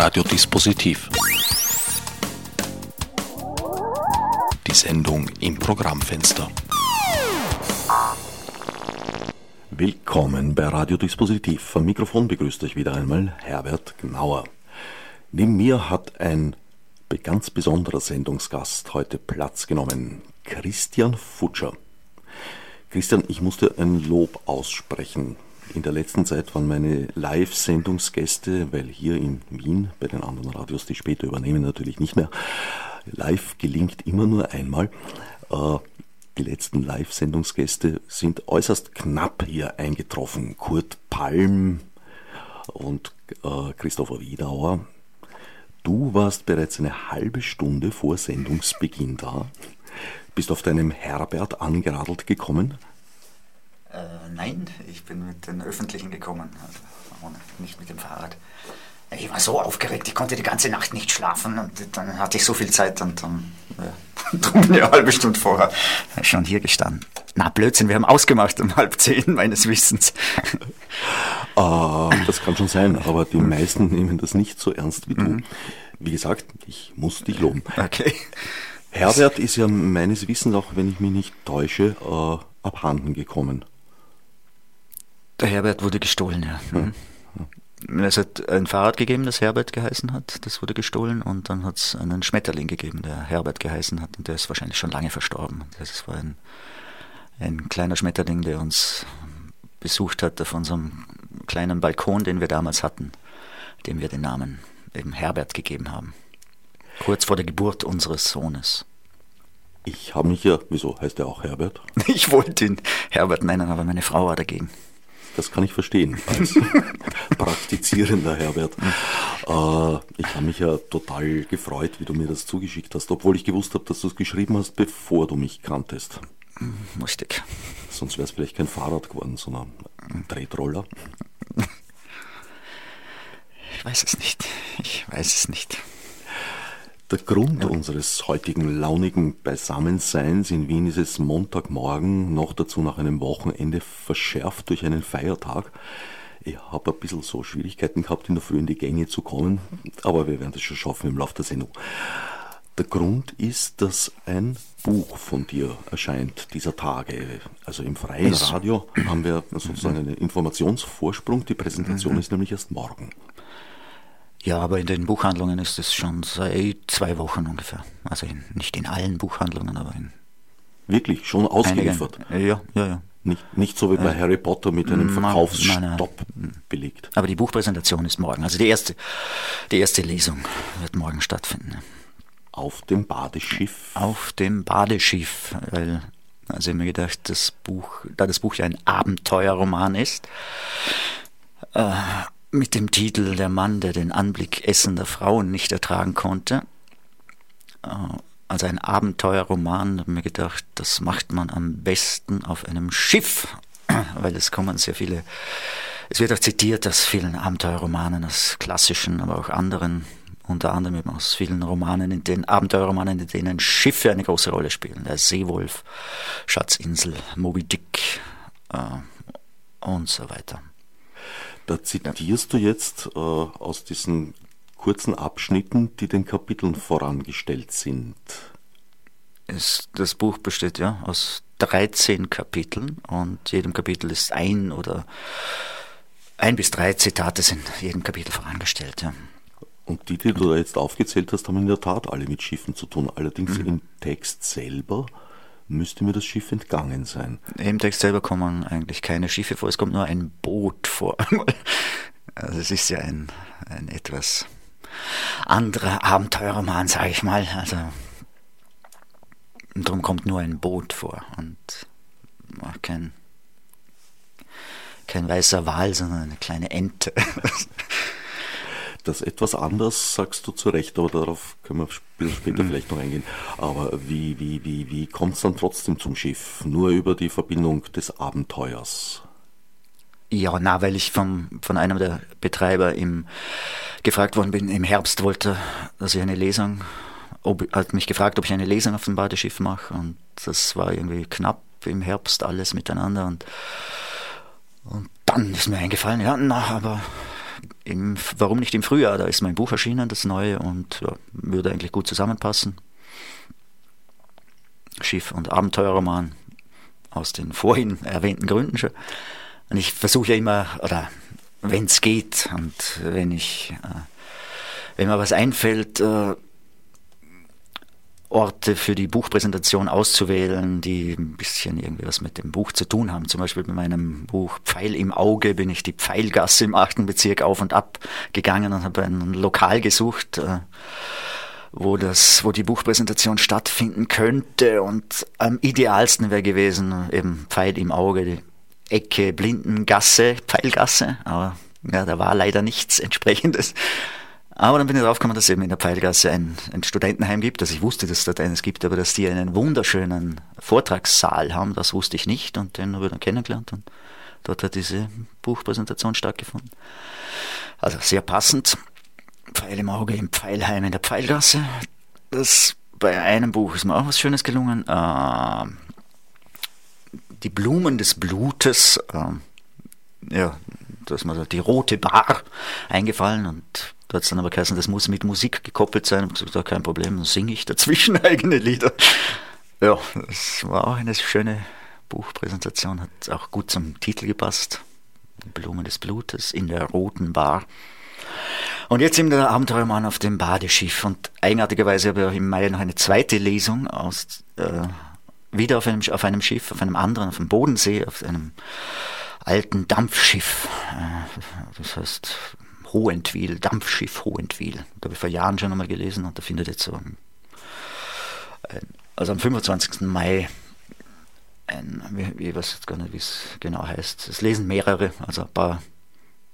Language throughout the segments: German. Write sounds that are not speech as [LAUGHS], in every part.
Radiodispositiv. Die Sendung im Programmfenster. Willkommen bei Radiodispositiv. Am Mikrofon begrüßt euch wieder einmal Herbert Gnauer. Neben mir hat ein ganz besonderer Sendungsgast heute Platz genommen, Christian Futscher. Christian, ich musste ein Lob aussprechen. In der letzten Zeit waren meine Live-Sendungsgäste, weil hier in Wien bei den anderen Radios, die später übernehmen, natürlich nicht mehr. Live gelingt immer nur einmal. Äh, die letzten Live-Sendungsgäste sind äußerst knapp hier eingetroffen. Kurt Palm und äh, Christopher Wiedauer. Du warst bereits eine halbe Stunde vor Sendungsbeginn da. Bist auf deinem Herbert angeradelt gekommen? Äh, nein, ich bin mit den Öffentlichen gekommen, also nicht mit dem Fahrrad. Ich war so aufgeregt, ich konnte die ganze Nacht nicht schlafen und dann hatte ich so viel Zeit und dann ja, [LAUGHS] ich eine halbe Stunde vorher schon hier gestanden. Na, Blödsinn, wir haben ausgemacht um halb zehn, meines Wissens. Uh, [LAUGHS] das kann schon sein, aber die meisten nehmen das nicht so ernst wie du. Mhm. Wie gesagt, ich muss dich loben. Okay. Herbert ist ja meines Wissens auch, wenn ich mich nicht täusche, uh, abhanden gekommen. Der Herbert wurde gestohlen, ja. Mhm. Es hat ein Fahrrad gegeben, das Herbert geheißen hat, das wurde gestohlen und dann hat es einen Schmetterling gegeben, der Herbert geheißen hat und der ist wahrscheinlich schon lange verstorben. Das war ein, ein kleiner Schmetterling, der uns besucht hat auf unserem kleinen Balkon, den wir damals hatten, dem wir den Namen eben Herbert gegeben haben. Kurz vor der Geburt unseres Sohnes. Ich habe mich ja, wieso heißt er auch Herbert? [LAUGHS] Ich wollte ihn Herbert nennen, aber meine Frau war dagegen. Das kann ich verstehen als [LAUGHS] praktizierender Herbert. Äh, ich habe mich ja total gefreut, wie du mir das zugeschickt hast, obwohl ich gewusst habe, dass du es geschrieben hast, bevor du mich kanntest. Lustig. Sonst wäre es vielleicht kein Fahrrad geworden, sondern ein Tretroller. Ich weiß es nicht. Ich weiß es nicht. Der Grund ja. unseres heutigen launigen Beisammenseins in Wien ist es Montagmorgen, noch dazu nach einem Wochenende verschärft durch einen Feiertag. Ich habe ein bisschen so Schwierigkeiten gehabt, in der Früh in die Gänge zu kommen, aber wir werden das schon schaffen im Laufe der Sendung. Der Grund ist, dass ein Buch von dir erscheint dieser Tage. Also im freien Radio haben wir sozusagen einen Informationsvorsprung. Die Präsentation mhm. ist nämlich erst morgen. Ja, aber in den Buchhandlungen ist es schon seit zwei Wochen ungefähr. Also in, nicht in allen Buchhandlungen, aber in. Wirklich? Schon ausgeliefert? Einigen, ja, ja, ja. Nicht, nicht so wie bei äh, Harry Potter mit einem Verkaufsstopp belegt. Aber die Buchpräsentation ist morgen. Also die erste, die erste Lesung wird morgen stattfinden. Auf dem Badeschiff? Auf dem Badeschiff, weil also ich mir gedacht, das Buch, da das Buch ja ein Abenteuerroman ist, äh, mit dem Titel Der Mann, der den Anblick essender Frauen nicht ertragen konnte. Also ein Abenteuerroman, habe mir gedacht, das macht man am besten auf einem Schiff, [CLEARS THROAT] weil es kommen sehr viele, es wird auch zitiert aus vielen Abenteuerromanen, aus klassischen, aber auch anderen, unter anderem eben aus vielen Romanen, in den Abenteuerromanen, in denen Schiffe eine große Rolle spielen. Der Seewolf, Schatzinsel, Moby Dick äh, und so weiter. Da zitierst du jetzt äh, aus diesen kurzen Abschnitten, die den Kapiteln vorangestellt sind. Es, das Buch besteht ja aus 13 Kapiteln und jedem Kapitel ist ein oder ein bis drei Zitate sind jedem Kapitel vorangestellt. Ja. Und die, die du da jetzt aufgezählt hast, haben in der Tat alle mit Schiffen zu tun. Allerdings mhm. im Text selber müsste mir das Schiff entgangen sein. Im Text selber kommen eigentlich keine Schiffe vor, es kommt nur ein Boot vor. [LAUGHS] Also es ist ja ein, ein etwas anderer Abenteuerroman, sage ich mal. Also darum kommt nur ein Boot vor und kein, kein weißer Wal, sondern eine kleine Ente. [LAUGHS] das etwas anders, sagst du zu Recht, aber darauf können wir später mhm. vielleicht noch eingehen. Aber wie, wie, wie, wie kommt es dann trotzdem zum Schiff? Nur über die Verbindung des Abenteuers? Ja, na, weil ich vom, von einem der Betreiber im, gefragt worden bin, im Herbst wollte, dass ich eine Lesung, ob, hat mich gefragt, ob ich eine Lesung auf dem Badeschiff mache und das war irgendwie knapp im Herbst alles miteinander und, und dann ist mir eingefallen, ja, na, aber im, warum nicht im Frühjahr? Da ist mein Buch erschienen, das neue, und ja, würde eigentlich gut zusammenpassen. Schiff- und Abenteuerroman aus den vorhin erwähnten Gründen schon. Und ich versuche ja immer, oder wenn es geht und wenn ich, äh, wenn mir was einfällt, äh, Orte für die Buchpräsentation auszuwählen, die ein bisschen irgendwie was mit dem Buch zu tun haben. Zum Beispiel bei meinem Buch Pfeil im Auge bin ich die Pfeilgasse im achten Bezirk auf und ab gegangen und habe ein Lokal gesucht, äh, wo das, wo die Buchpräsentation stattfinden könnte. Und am idealsten wäre gewesen eben Pfeil im Auge, die Ecke Blindengasse, Pfeilgasse. Aber ja, da war leider nichts entsprechendes. Aber dann bin ich draufgekommen, dass es eben in der Pfeilgasse ein, ein Studentenheim gibt. Also ich wusste, dass es dort eines gibt, aber dass die einen wunderschönen Vortragssaal haben, das wusste ich nicht. Und den habe ich dann kennengelernt und dort hat diese Buchpräsentation stattgefunden. Also sehr passend. Pfeil im Auge im Pfeilheim in der Pfeilgasse. Das bei einem Buch ist mir auch was Schönes gelungen. Äh, die Blumen des Blutes. Äh, ja, da ist mir die rote Bar eingefallen und da hat es dann aber geheißen, das muss mit Musik gekoppelt sein. Ich gesagt, kein Problem, dann singe ich dazwischen [LAUGHS] eigene Lieder. Ja, das war auch eine schöne Buchpräsentation, hat auch gut zum Titel gepasst. Blumen des Blutes in der roten Bar. Und jetzt eben der Abenteuermann auf dem Badeschiff. Und eigenartigerweise habe ich im Mai noch eine zweite Lesung aus, äh, wieder auf einem, auf einem Schiff, auf einem anderen, auf dem Bodensee, auf einem alten Dampfschiff. Äh, das heißt Hohentwil, Dampfschiff Hohentwil. Da habe ich vor Jahren schon einmal gelesen und da findet jetzt so, ein, also am 25. Mai, ein, ich weiß jetzt gar nicht, wie es genau heißt. Es lesen mehrere, also ein paar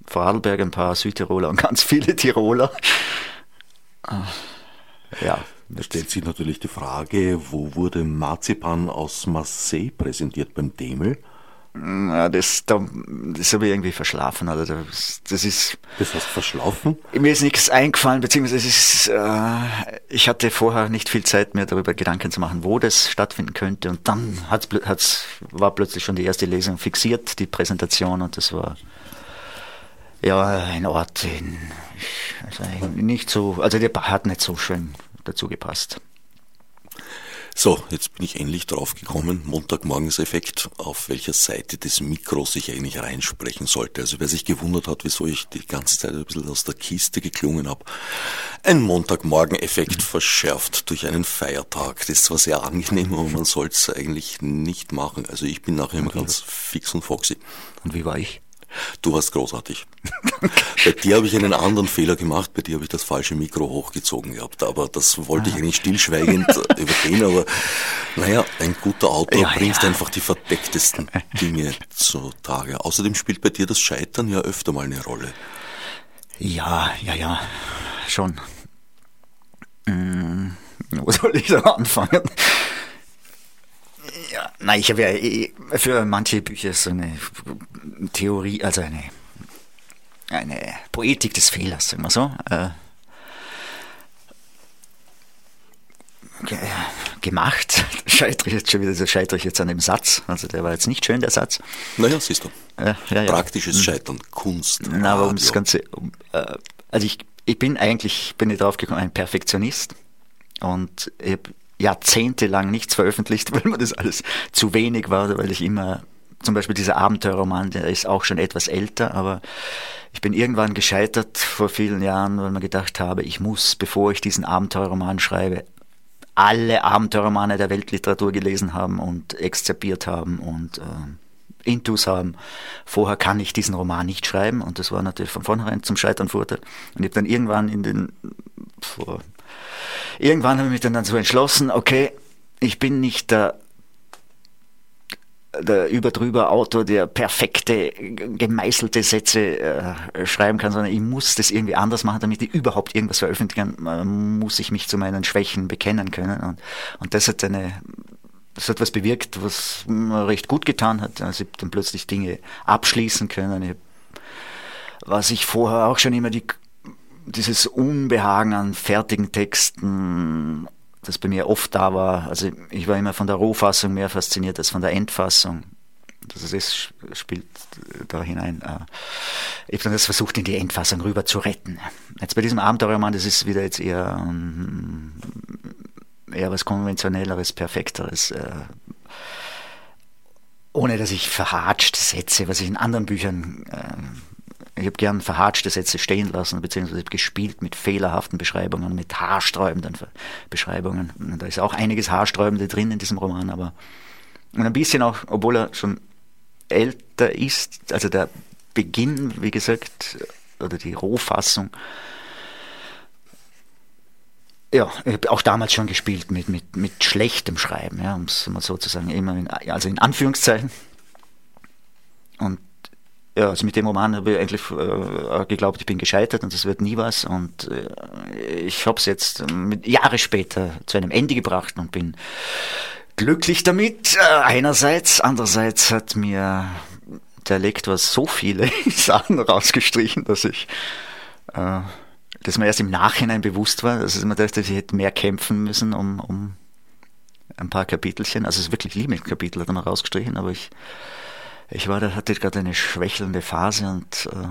Vorarlberger, ein paar Südtiroler und [LAUGHS] ganz viele Tiroler. Ja. Da stellt sich natürlich die Frage, wo wurde Marzipan aus Marseille präsentiert? Beim Demel? Ja, das, da, das habe ich irgendwie verschlafen. Also das, das ist. Das hast du verschlafen? Mir ist nichts eingefallen, beziehungsweise ist, äh, ich hatte vorher nicht viel Zeit mehr darüber Gedanken zu machen, wo das stattfinden könnte. Und dann hat's, hat's, war plötzlich schon die erste Lesung fixiert, die Präsentation, und das war ja ein Ort, den also nicht so, also der hat nicht so schön dazu gepasst. So, jetzt bin ich endlich drauf gekommen, Montagmorgenseffekt, auf welcher Seite des Mikros ich eigentlich reinsprechen sollte. Also wer sich gewundert hat, wieso ich die ganze Zeit ein bisschen aus der Kiste geklungen habe. Ein Montagmorgeneffekt verschärft durch einen Feiertag. Das ist zwar sehr angenehm, aber man soll es eigentlich nicht machen. Also ich bin nachher immer ganz fix und foxy. Und wie war ich? Du warst großartig. bei dir habe ich einen anderen Fehler gemacht, bei dir habe ich das falsche Mikro hochgezogen gehabt, aber das wollte ich ah. eigentlich stillschweigend [LAUGHS] übergehen, aber naja, ein guter Autor ja, bringt ja. einfach die verdecktesten Dinge zutage. Außerdem spielt bei dir das Scheitern ja öfter mal eine Rolle. Ja, ja, ja, schon. Hm, wo soll ich da anfangen? Ja, nein, ich habe ja eh für manche Bücher so eine Theorie, also eine, eine Poetik des Fehlers, sagen wir so. Äh, gemacht. [LAUGHS] Scheitere ich jetzt schon wieder, so scheitere ich jetzt an dem Satz. Also der war jetzt nicht schön, der Satz. Naja, siehst du. Ja, ja, ja. Praktisches hm. Scheitern, Kunst. Na, aber um das Ganze, um, äh, also ich, ich bin eigentlich, bin ich drauf gekommen, ein Perfektionist. Und ich habe jahrzehntelang nichts veröffentlicht, [LAUGHS] weil mir das alles zu wenig war, weil ich immer, zum Beispiel dieser Abenteuerroman, der ist auch schon etwas älter, aber ich bin irgendwann gescheitert vor vielen Jahren, weil man gedacht habe, ich muss, bevor ich diesen Abenteuerroman schreibe, alle Abenteuerromane der Weltliteratur gelesen haben und exzerpiert haben und äh, Intus haben. Vorher kann ich diesen Roman nicht schreiben und das war natürlich von vornherein zum Scheitern verurteilt. Und ich habe dann irgendwann in den vor irgendwann habe ich mich dann dazu entschlossen, okay, ich bin nicht der, der überdrüber Autor, der perfekte, gemeißelte Sätze äh, schreiben kann, sondern ich muss das irgendwie anders machen, damit ich überhaupt irgendwas veröffentlichen kann, muss ich mich zu meinen Schwächen bekennen können. Und, und das hat eine, das hat was bewirkt, was mir recht gut getan hat. Also ich habe dann plötzlich Dinge abschließen können. Ich, was ich vorher auch schon immer die dieses Unbehagen an fertigen Texten, das bei mir oft da war. Also ich war immer von der Rohfassung mehr fasziniert als von der Endfassung. Also das spielt da hinein. Äh, ich habe dann das versucht, in die Endfassung rüber zu retten. Jetzt bei diesem Abenteuerroman, das ist wieder jetzt eher, ähm, eher was konventionelleres, perfekteres. Äh, ohne dass ich verhatscht Sätze, was ich in anderen Büchern ich habe gern verhatschte Sätze stehen lassen, beziehungsweise gespielt mit fehlerhaften Beschreibungen, mit haarsträubenden Beschreibungen. Und da ist auch einiges Haarsträubende drin in diesem Roman, aber und ein bisschen auch, obwohl er schon älter ist, also der Beginn, wie gesagt, oder die Rohfassung, ja, ich habe auch damals schon gespielt mit, mit, mit schlechtem Schreiben, ja, um es mal so zu sagen, immer in, also in Anführungszeichen. Ja, also mit dem Roman habe ich eigentlich äh, geglaubt, ich bin gescheitert und das wird nie was. Und äh, ich habe es jetzt mit, Jahre später zu einem Ende gebracht und bin glücklich damit. Äh, einerseits, andererseits hat mir der Lektor so viele [LAUGHS] Sachen rausgestrichen, dass ich äh, dass mir erst im Nachhinein bewusst war, dass ich dachte, ich hätte mehr kämpfen müssen um, um ein paar Kapitelchen. Also es ist wirklich Lieblingskapitel hat er mal rausgestrichen, aber ich ich war, da hatte gerade eine schwächelnde Phase und äh,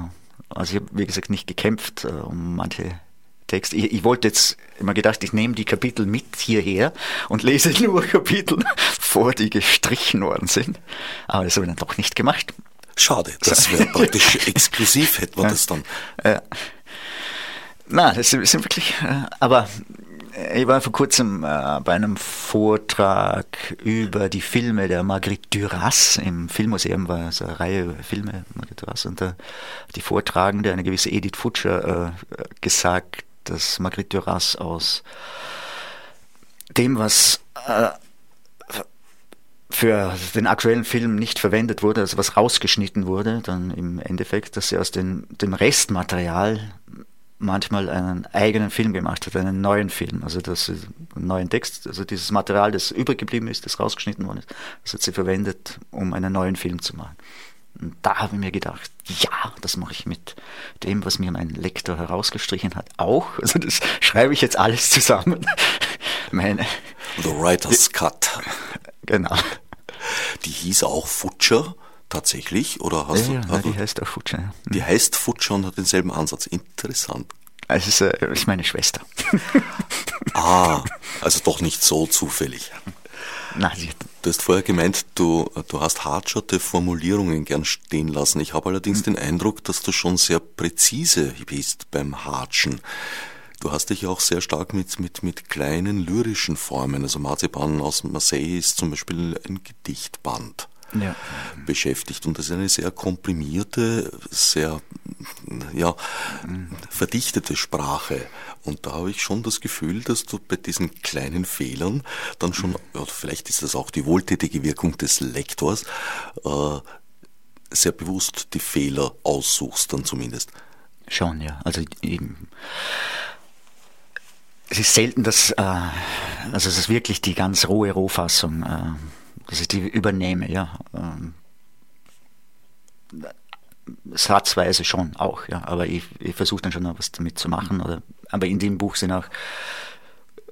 also ich habe, wie gesagt, nicht gekämpft äh, um manche Texte. Ich, ich, wollte jetzt immer gedacht, ich nehme die Kapitel mit hierher und lese [LAUGHS] nur Kapitel vor, die gestrichen worden sind. Aber das habe ich dann doch nicht gemacht. Schade, das wäre praktisch [LAUGHS] exklusiv, hätte man das dann. Ja. Na, das sind wirklich, äh, aber ich war vor kurzem äh, bei einem Vortrag über die Filme der Marguerite Duras. Im Filmmuseum war so eine Reihe Filme Marguerite Duras und da die Vortragende, eine gewisse Edith Futscher, äh, gesagt, dass Marguerite Duras aus dem, was äh, für den aktuellen Film nicht verwendet wurde, also was rausgeschnitten wurde, dann im Endeffekt, dass sie aus den, dem Restmaterial manchmal einen eigenen Film gemacht hat, einen neuen Film, also das einen neuen Text, also dieses Material, das übrig geblieben ist, das rausgeschnitten worden ist, das hat sie verwendet, um einen neuen Film zu machen. Und da habe ich mir gedacht, ja, das mache ich mit dem, was mir mein Lektor herausgestrichen hat, auch. [LAUGHS] Also das schreibe ich jetzt alles zusammen. [LAUGHS] Meine, The Writer's Cut. Genau. Die hieß auch Futscher tatsächlich? Oder hast ja, du, ja, die heißt auch Futscher. Ja. Die heißt Futscher und hat denselben Ansatz. Interessant. Es ist, äh, ist meine Schwester. [LAUGHS] ah, also doch nicht so zufällig. Nein, du hast vorher gemeint, du, du hast hartschotte Formulierungen gern stehen lassen. Ich habe allerdings mhm. den Eindruck, dass du schon sehr präzise bist beim Hatschen. Du hast dich auch sehr stark mit, mit, mit kleinen lyrischen Formen, also Marzipan aus Marseille ist zum Beispiel ein Gedichtband ja. beschäftigt. Und das ist eine sehr komprimierte, sehr ja, verdichtete Sprache. Und da habe ich schon das Gefühl, dass du bei diesen kleinen Fehlern dann schon, ja, vielleicht ist das auch die wohltätige Wirkung des Lektors, äh, sehr bewusst die Fehler aussuchst, dann zumindest. Schon, ja. Also eben es ist selten, dass äh, also es ist wirklich die ganz rohe Rohfassung. Äh, dass ich die übernehme, ja. Ähm, satzweise schon auch, ja. Aber ich, ich versuche dann schon noch was damit zu machen. Oder, aber in dem Buch sind auch,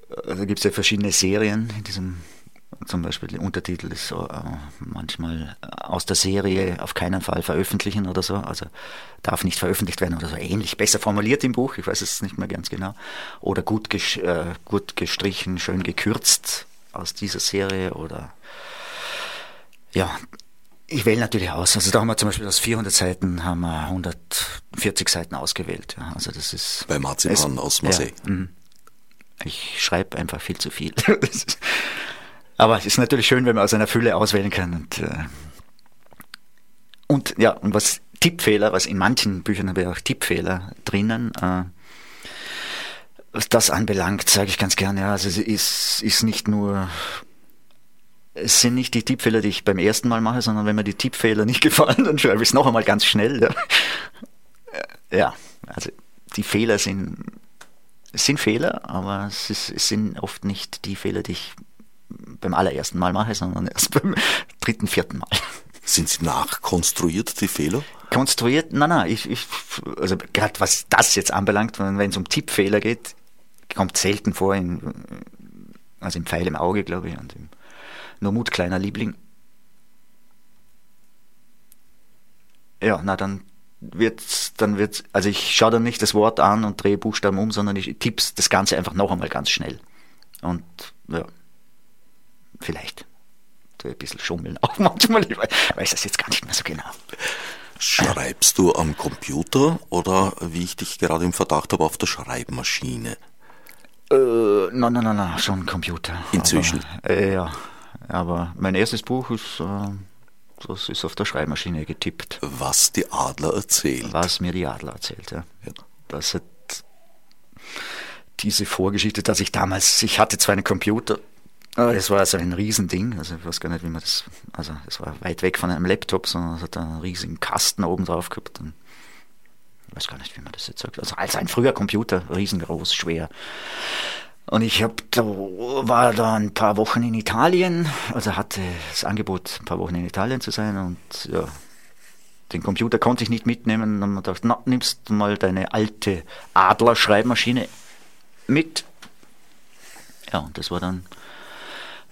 äh, da gibt es ja verschiedene Serien in diesem zum Beispiel der Untertitel ist äh, manchmal aus der Serie auf keinen Fall veröffentlichen oder so, also darf nicht veröffentlicht werden oder so ähnlich, besser formuliert im Buch, ich weiß es nicht mehr ganz genau, oder gut, äh, gut gestrichen, schön gekürzt aus dieser Serie oder ja, ich wähle natürlich aus. Also da haben wir zum Beispiel aus 400 Seiten haben wir 140 Seiten ausgewählt. Ja, also das ist bei Marzipan aus Marseille. Ja, mhm. ich schreibe einfach viel zu viel. [LAUGHS] aber es ist natürlich schön, wenn man aus einer Fülle auswählen kann. Und, äh, und ja, und was Tippfehler, was in manchen Büchern habe ich auch Tippfehler drinnen. Äh, was das anbelangt, sage ich ganz gerne, ja, also es ist, ist nicht nur es sind nicht die Tippfehler, die ich beim ersten Mal mache, sondern wenn mir die Tippfehler nicht [LAUGHS] gefallen, dann schreibe ich es noch einmal ganz schnell. Ja, ja also die Fehler sind, sind Fehler, aber es, ist, es sind oft nicht die Fehler, die ich beim allerersten Mal mache, sondern erst [LAUGHS] beim dritten, vierten Mal. Sind sie nachkonstruiert, die Fehler? Konstruiert? Nein, nein. Ich, ich, also gerade was das jetzt anbelangt, wenn es um Tippfehler geht, kommt selten vor, in, also im Pfeil im Auge, glaube ich, und im nur Mut, kleiner Liebling. Ja, na dann wird's, dann wird's, also ich schaue dann nicht das Wort an und drehe Buchstaben um, sondern ich tipp's das Ganze einfach noch einmal ganz schnell. Und ja, vielleicht. Ein bisschen schummeln auch [LAUGHS] manchmal, ich weiß das jetzt gar nicht mehr so genau. Schreibst du am Computer oder, wie ich dich gerade im Verdacht habe, auf der Schreibmaschine? Äh, nein, nein, nein, nein, schon Computer. Inzwischen? Aber, äh, ja, aber mein erstes Buch ist, äh, das ist auf der Schreibmaschine getippt. Was die Adler erzählt. Was mir die Adler erzählt, ja. ja. Das hat diese Vorgeschichte, dass ich damals, ich hatte zwar einen Computer, aber es war also ein Riesending, also ich weiß gar nicht, wie man das, also es war weit weg von einem Laptop, sondern es hat einen riesigen Kasten oben drauf gehabt. Und ich weiß gar nicht, wie man das jetzt sagt. Also als ein früher Computer, riesengroß, schwer. Und ich hab, da, war da ein paar Wochen in Italien, also hatte das Angebot, ein paar Wochen in Italien zu sein und ja, den Computer konnte ich nicht mitnehmen. Und ich gedacht, na, nimmst du mal deine alte Adler-Schreibmaschine mit. Ja, und das war dann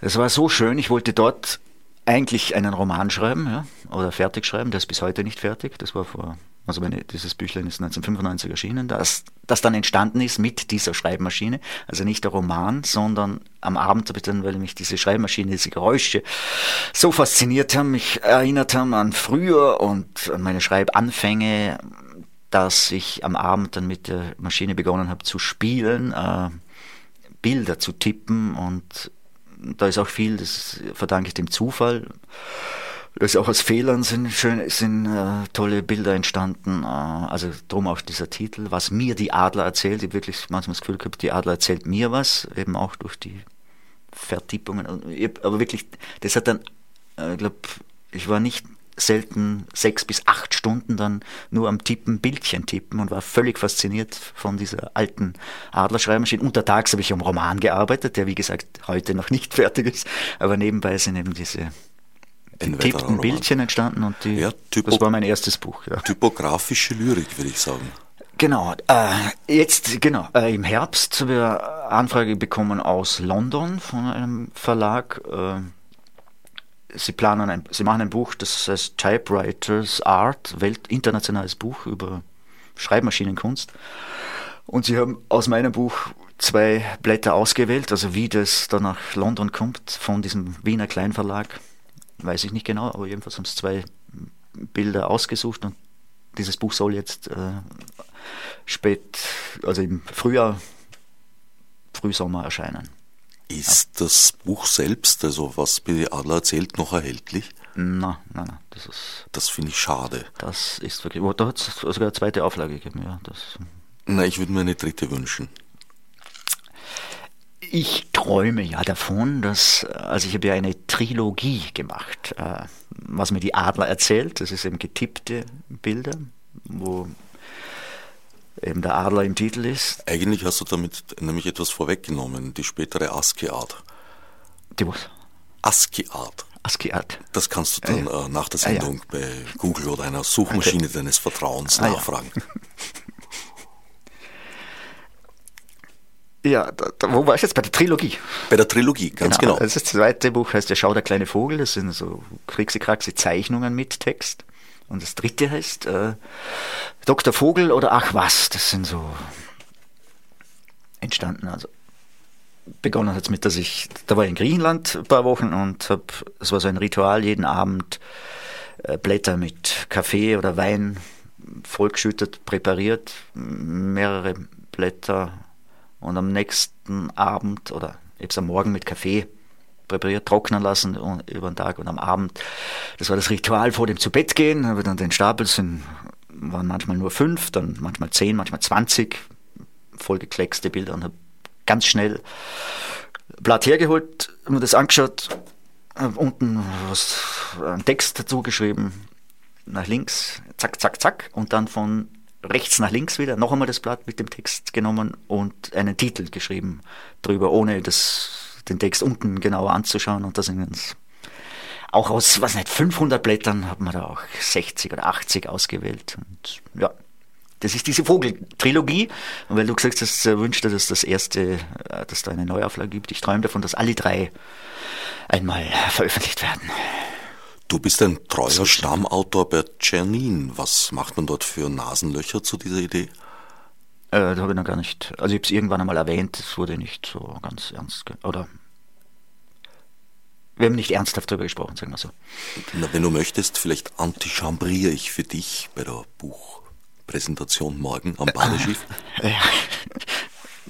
das war so schön, ich wollte dort eigentlich einen Roman schreiben, ja, oder fertig schreiben, der ist bis heute nicht fertig. Das war vor, also meine, dieses Büchlein ist 1995 erschienen, das, das dann entstanden ist mit dieser Schreibmaschine. Also nicht der Roman, sondern am Abend weil mich diese Schreibmaschine, diese Geräusche so fasziniert haben, mich erinnert haben an früher und an meine Schreibanfänge, dass ich am Abend dann mit der Maschine begonnen habe zu spielen, äh, Bilder zu tippen und da ist auch viel, das verdanke ich dem Zufall. Das auch aus Fehlern sind schön, sind äh, tolle Bilder entstanden. Äh, also drum auch dieser Titel, was mir die Adler erzählt. Ich wirklich manchmal das Gefühl gehabt, die Adler erzählt mir was, eben auch durch die Vertippungen. Aber wirklich, das hat dann, äh, ich glaube, ich war nicht selten sechs bis acht Stunden dann nur am Tippen, Bildchen tippen und war völlig fasziniert von dieser alten Adlerschreibmaschine. Untertags habe ich am Roman gearbeitet, der wie gesagt heute noch nicht [LAUGHS] fertig ist, aber nebenbei sind eben diese getippten Bildchen entstanden und die, ja, das war mein erstes Buch. Ja. Typografische Lyrik, würde ich sagen. Genau, äh, jetzt, genau, äh, im Herbst haben wir Anfrage bekommen aus London von einem Verlag, äh, Sie planen ein, Sie machen ein Buch, das heißt Typewriters Art, Welt, internationales Buch über Schreibmaschinenkunst. Und Sie haben aus meinem Buch zwei Blätter ausgewählt, also wie das dann nach London kommt von diesem Wiener Kleinverlag, weiß ich nicht genau, aber jedenfalls haben Sie zwei Bilder ausgesucht und dieses Buch soll jetzt äh, spät, also im Frühjahr, Frühsommer erscheinen. Ist das Buch selbst, also was Billy Adler erzählt, noch erhältlich? Nein, nein, nein. Das ist. Das finde ich schade. Das ist wirklich. Oh, da hat es sogar eine zweite Auflage gegeben, ja. Das, na, ich würde mir eine dritte wünschen. Ich träume ja davon, dass, also ich habe ja eine Trilogie gemacht, äh, was mir die Adler erzählt. Das ist eben getippte Bilder, wo eben der Adler im Titel ist. Eigentlich hast du damit nämlich etwas vorweggenommen, die spätere ASCII-Art. Die was? ASCII-Art. ASCII-Art. Das kannst du dann ah, ja. äh, nach der Sendung ah, ja. bei Google oder einer Suchmaschine okay. deines Vertrauens ah, nachfragen. Ja. [LAUGHS] ja da, da, wo war ich jetzt? Bei der Trilogie. Bei der Trilogie, ganz genau. genau. Also das zweite Buch heißt Der Schau der kleine Vogel. Das sind so kriegsi Zeichnungen mit Text. Und das dritte heißt äh, Dr. Vogel oder Ach was. Das sind so entstanden. Also begonnen hat es mit, dass ich, da war ich in Griechenland ein paar Wochen und habe, es war so ein Ritual, jeden Abend äh, Blätter mit Kaffee oder Wein vollgeschüttet, präpariert, mehrere Blätter und am nächsten Abend oder jetzt am Morgen mit Kaffee präpariert, trocknen lassen über den Tag und am Abend. Das war das Ritual vor dem zu Bett gehen. Habe dann den Stapel sind, waren manchmal nur fünf, dann manchmal zehn, manchmal zwanzig vollgekleckste Bilder und habe ganz schnell Blatt hergeholt, mir das angeschaut, unten was, einen Text dazu geschrieben, nach links, zack, zack, zack, und dann von rechts nach links wieder, noch einmal das Blatt mit dem Text genommen und einen Titel geschrieben drüber, ohne das den Text unten genauer anzuschauen und da sind uns auch aus, was nicht, 500 Blättern hat man da auch 60 oder 80 ausgewählt und ja, das ist diese Vogeltrilogie. Und weil du gesagt hast, äh, wünscht dir, dass das erste, äh, dass da eine Neuauflage gibt. Ich träume davon, dass alle drei einmal veröffentlicht werden. Du bist ein treuer Stammautor bei Czernin. Was macht man dort für Nasenlöcher zu dieser Idee? Äh, da habe ich noch gar nicht. Also ich habe es irgendwann einmal erwähnt, es wurde nicht so ganz ernst. Oder wir haben nicht ernsthaft darüber gesprochen, sagen wir so. Na, wenn du möchtest, vielleicht antichambriere ich für dich bei der Buchpräsentation morgen am Badeschiff. [LAUGHS] Ja.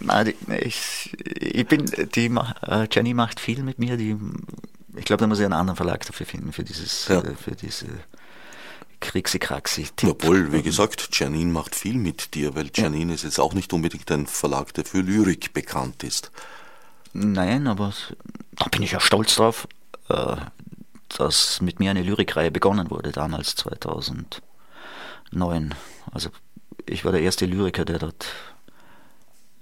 Nein, ich, ich bin, die, äh, Jenny macht viel mit mir, die, ich glaube, da muss ich einen anderen Verlag dafür finden, für dieses, ja. Äh, für diese Kriegskraxi. Obwohl, wie gesagt, Janine macht viel mit dir, weil Janine ja. ist jetzt auch nicht unbedingt ein Verlag, der für Lyrik bekannt ist. Nein, aber da bin ich ja stolz drauf. Äh, dass mit mir eine Lyrikreihe begonnen wurde, damals 2009. Also ich war der erste Lyriker, der dort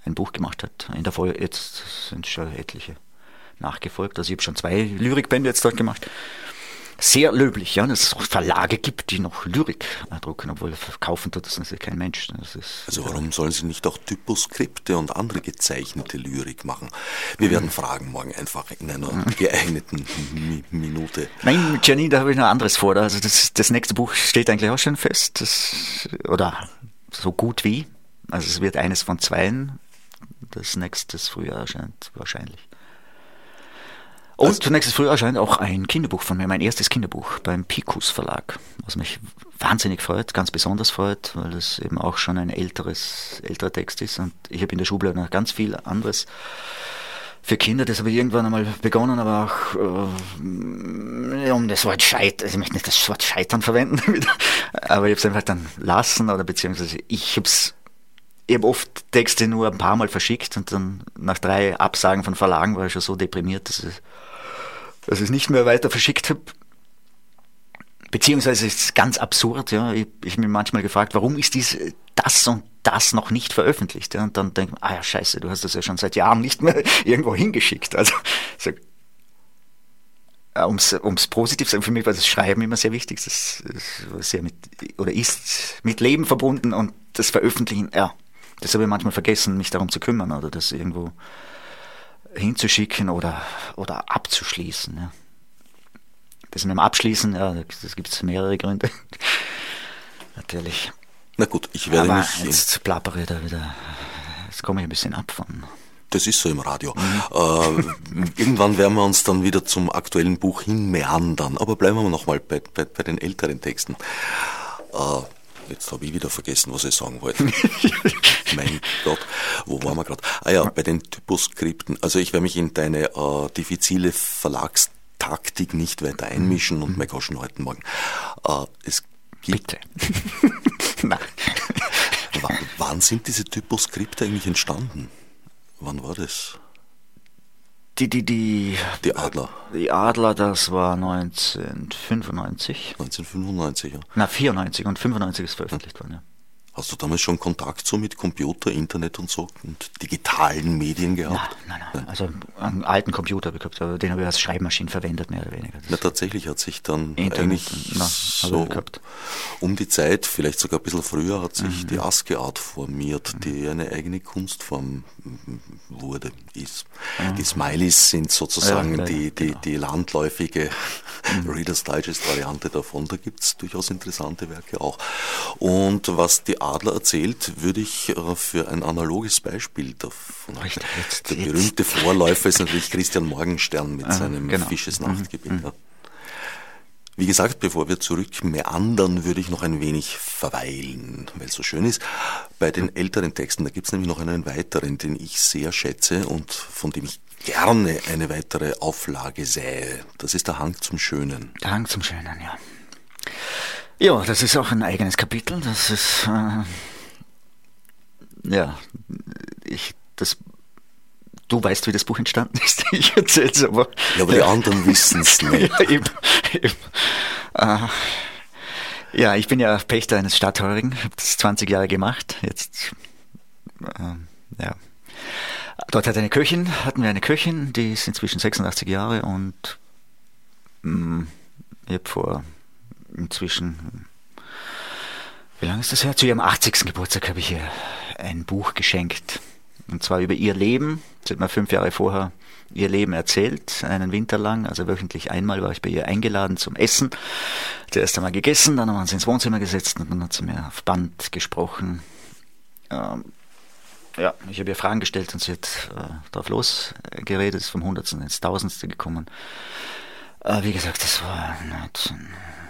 ein Buch gemacht hat. In der Folge, jetzt sind schon etliche nachgefolgt. Also ich habe schon zwei Lyrikbände jetzt dort gemacht sehr löblich, ja, dass es auch Verlage gibt, die noch Lyrik drucken, obwohl verkaufen tut das natürlich kein Mensch. also warum sollen sie nicht auch Typoskripte und andere gezeichnete Lyrik machen? Wir werden fragen morgen einfach in einer geeigneten Minute. Nein, Jenny, da habe ich noch anderes vor. Also das, das nächste Buch steht eigentlich auch schon fest. Das, oder so gut wie. Also es wird eines von zweien. Das nächste Frühjahr erscheint wahrscheinlich. Und also, zunächst früh erscheint auch ein Kinderbuch von mir, mein erstes Kinderbuch beim Picus Verlag, was mich wahnsinnig freut, ganz besonders freut, weil es eben auch schon ein älteres, älterer Text ist. Und ich habe in der Schublade noch ganz viel anderes für Kinder, das habe ich irgendwann einmal begonnen, aber auch äh, um das Wort Scheitern, also ich möchte nicht das Wort Scheitern verwenden, [LAUGHS] aber ich habe es einfach dann lassen oder beziehungsweise ich habe es ich habe oft Texte nur ein paar Mal verschickt und dann nach drei Absagen von Verlagen war ich schon so deprimiert, dass es dass ich es nicht mehr weiter verschickt habe. Beziehungsweise ist es ganz absurd, ja. Ich, habe mir manchmal gefragt, warum ist dies, das und das noch nicht veröffentlicht? Ja? Und dann denke ich, ah ja, scheiße, du hast das ja schon seit Jahren nicht mehr [LAUGHS] irgendwo hingeschickt. Also, [LAUGHS] so, um es positiv zu sagen, für mich war das Schreiben immer sehr wichtig. Das ist sehr mit, oder ist mit Leben verbunden und das Veröffentlichen, ja, das habe ich manchmal vergessen, mich darum zu kümmern oder das irgendwo hinzuschicken oder, oder abzuschließen. Ja. Das mit dem Abschließen, ja, das gibt es mehrere Gründe. [LAUGHS] Natürlich. Na gut, ich werde Aber mich. Jetzt plappere ich da wieder. Jetzt komme ich ein bisschen ab von. Das ist so im Radio. Mhm. Äh, irgendwann werden wir uns dann wieder zum aktuellen Buch hinmeandern. Aber bleiben wir nochmal bei, bei, bei den älteren Texten. Äh, Jetzt habe ich wieder vergessen, was ich sagen wollte. [LAUGHS] mein Gott, wo waren wir gerade? Ah ja, bei den Typoskripten. Also ich werde mich in deine äh, diffizile Verlagstaktik nicht weiter einmischen und mein Goschen heute Morgen. Äh, es gibt Bitte. [LAUGHS] Nein. wann, wann sind diese Typoskripte eigentlich entstanden? Wann war das? Die, die, die, die Adler. Die Adler, das war 1995. 1995, ja. Na, 94 und 95 ist veröffentlicht worden, ja. Hast du damals schon Kontakt so mit Computer, Internet und so und digitalen Medien gehabt? Nein, nein, nein. Also einen alten Computer gehabt, aber den habe ich als Schreibmaschine verwendet, mehr oder weniger. Das Na, tatsächlich hat sich dann Internet, eigentlich na, so um die Zeit, vielleicht sogar ein bisschen früher, hat sich mhm. die ASCII-Art formiert, mhm. die eine eigene Kunstform wurde, ist. Mhm. Die Smileys sind sozusagen ja, die, die, genau. die landläufige mhm. Reader's Digest-Variante davon. Da gibt es durchaus interessante Werke auch. Und was die Adler erzählt, würde ich äh, für ein analoges Beispiel davon. Jetzt, der berühmte jetzt. Vorläufer ist natürlich Christian Morgenstern mit seinem genau. Fisches Nachtgebet. Mhm. Wie gesagt, bevor wir zurück meandern, würde ich noch ein wenig verweilen, weil es so schön ist. Bei den älteren Texten, da gibt es nämlich noch einen weiteren, den ich sehr schätze und von dem ich gerne eine weitere Auflage sähe. Das ist der Hang zum Schönen. Der Hang zum Schönen, ja. Ja, das ist auch ein eigenes Kapitel. Das ist, äh, ja, ich, das, du weißt, wie das Buch entstanden ist. [LAUGHS] Ich erzähle es aber. Ja, aber die anderen wissen es [LAUGHS] nicht. ja, eben, eben. Äh, ja, ich bin ja Pächter eines Stadtheurigen, habe das 20 Jahre gemacht. Jetzt, äh, ja. Dort hat eine Köchin, hatten wir eine Köchin, die ist inzwischen 86 Jahre und mh, mm, ich habe vor inzwischen, wie lange ist das her? Zu ihrem 80. Geburtstag habe ich ihr ein Buch geschenkt. Und zwar über ihr Leben. Sie hat mir fünf Jahre vorher ihr Leben erzählt, einen Winter lang. Also wöchentlich einmal war ich bei ihr eingeladen zum Essen. Zuerst einmal gegessen, dann haben wir uns ins Wohnzimmer gesetzt und dann hat sie mir auf Band gesprochen. Ähm, ja, ich habe ihr Fragen gestellt und sie hat äh, drauf losgeredet, ist vom Hundertsten ins Tausendste gekommen. Äh, wie gesagt, das war 19,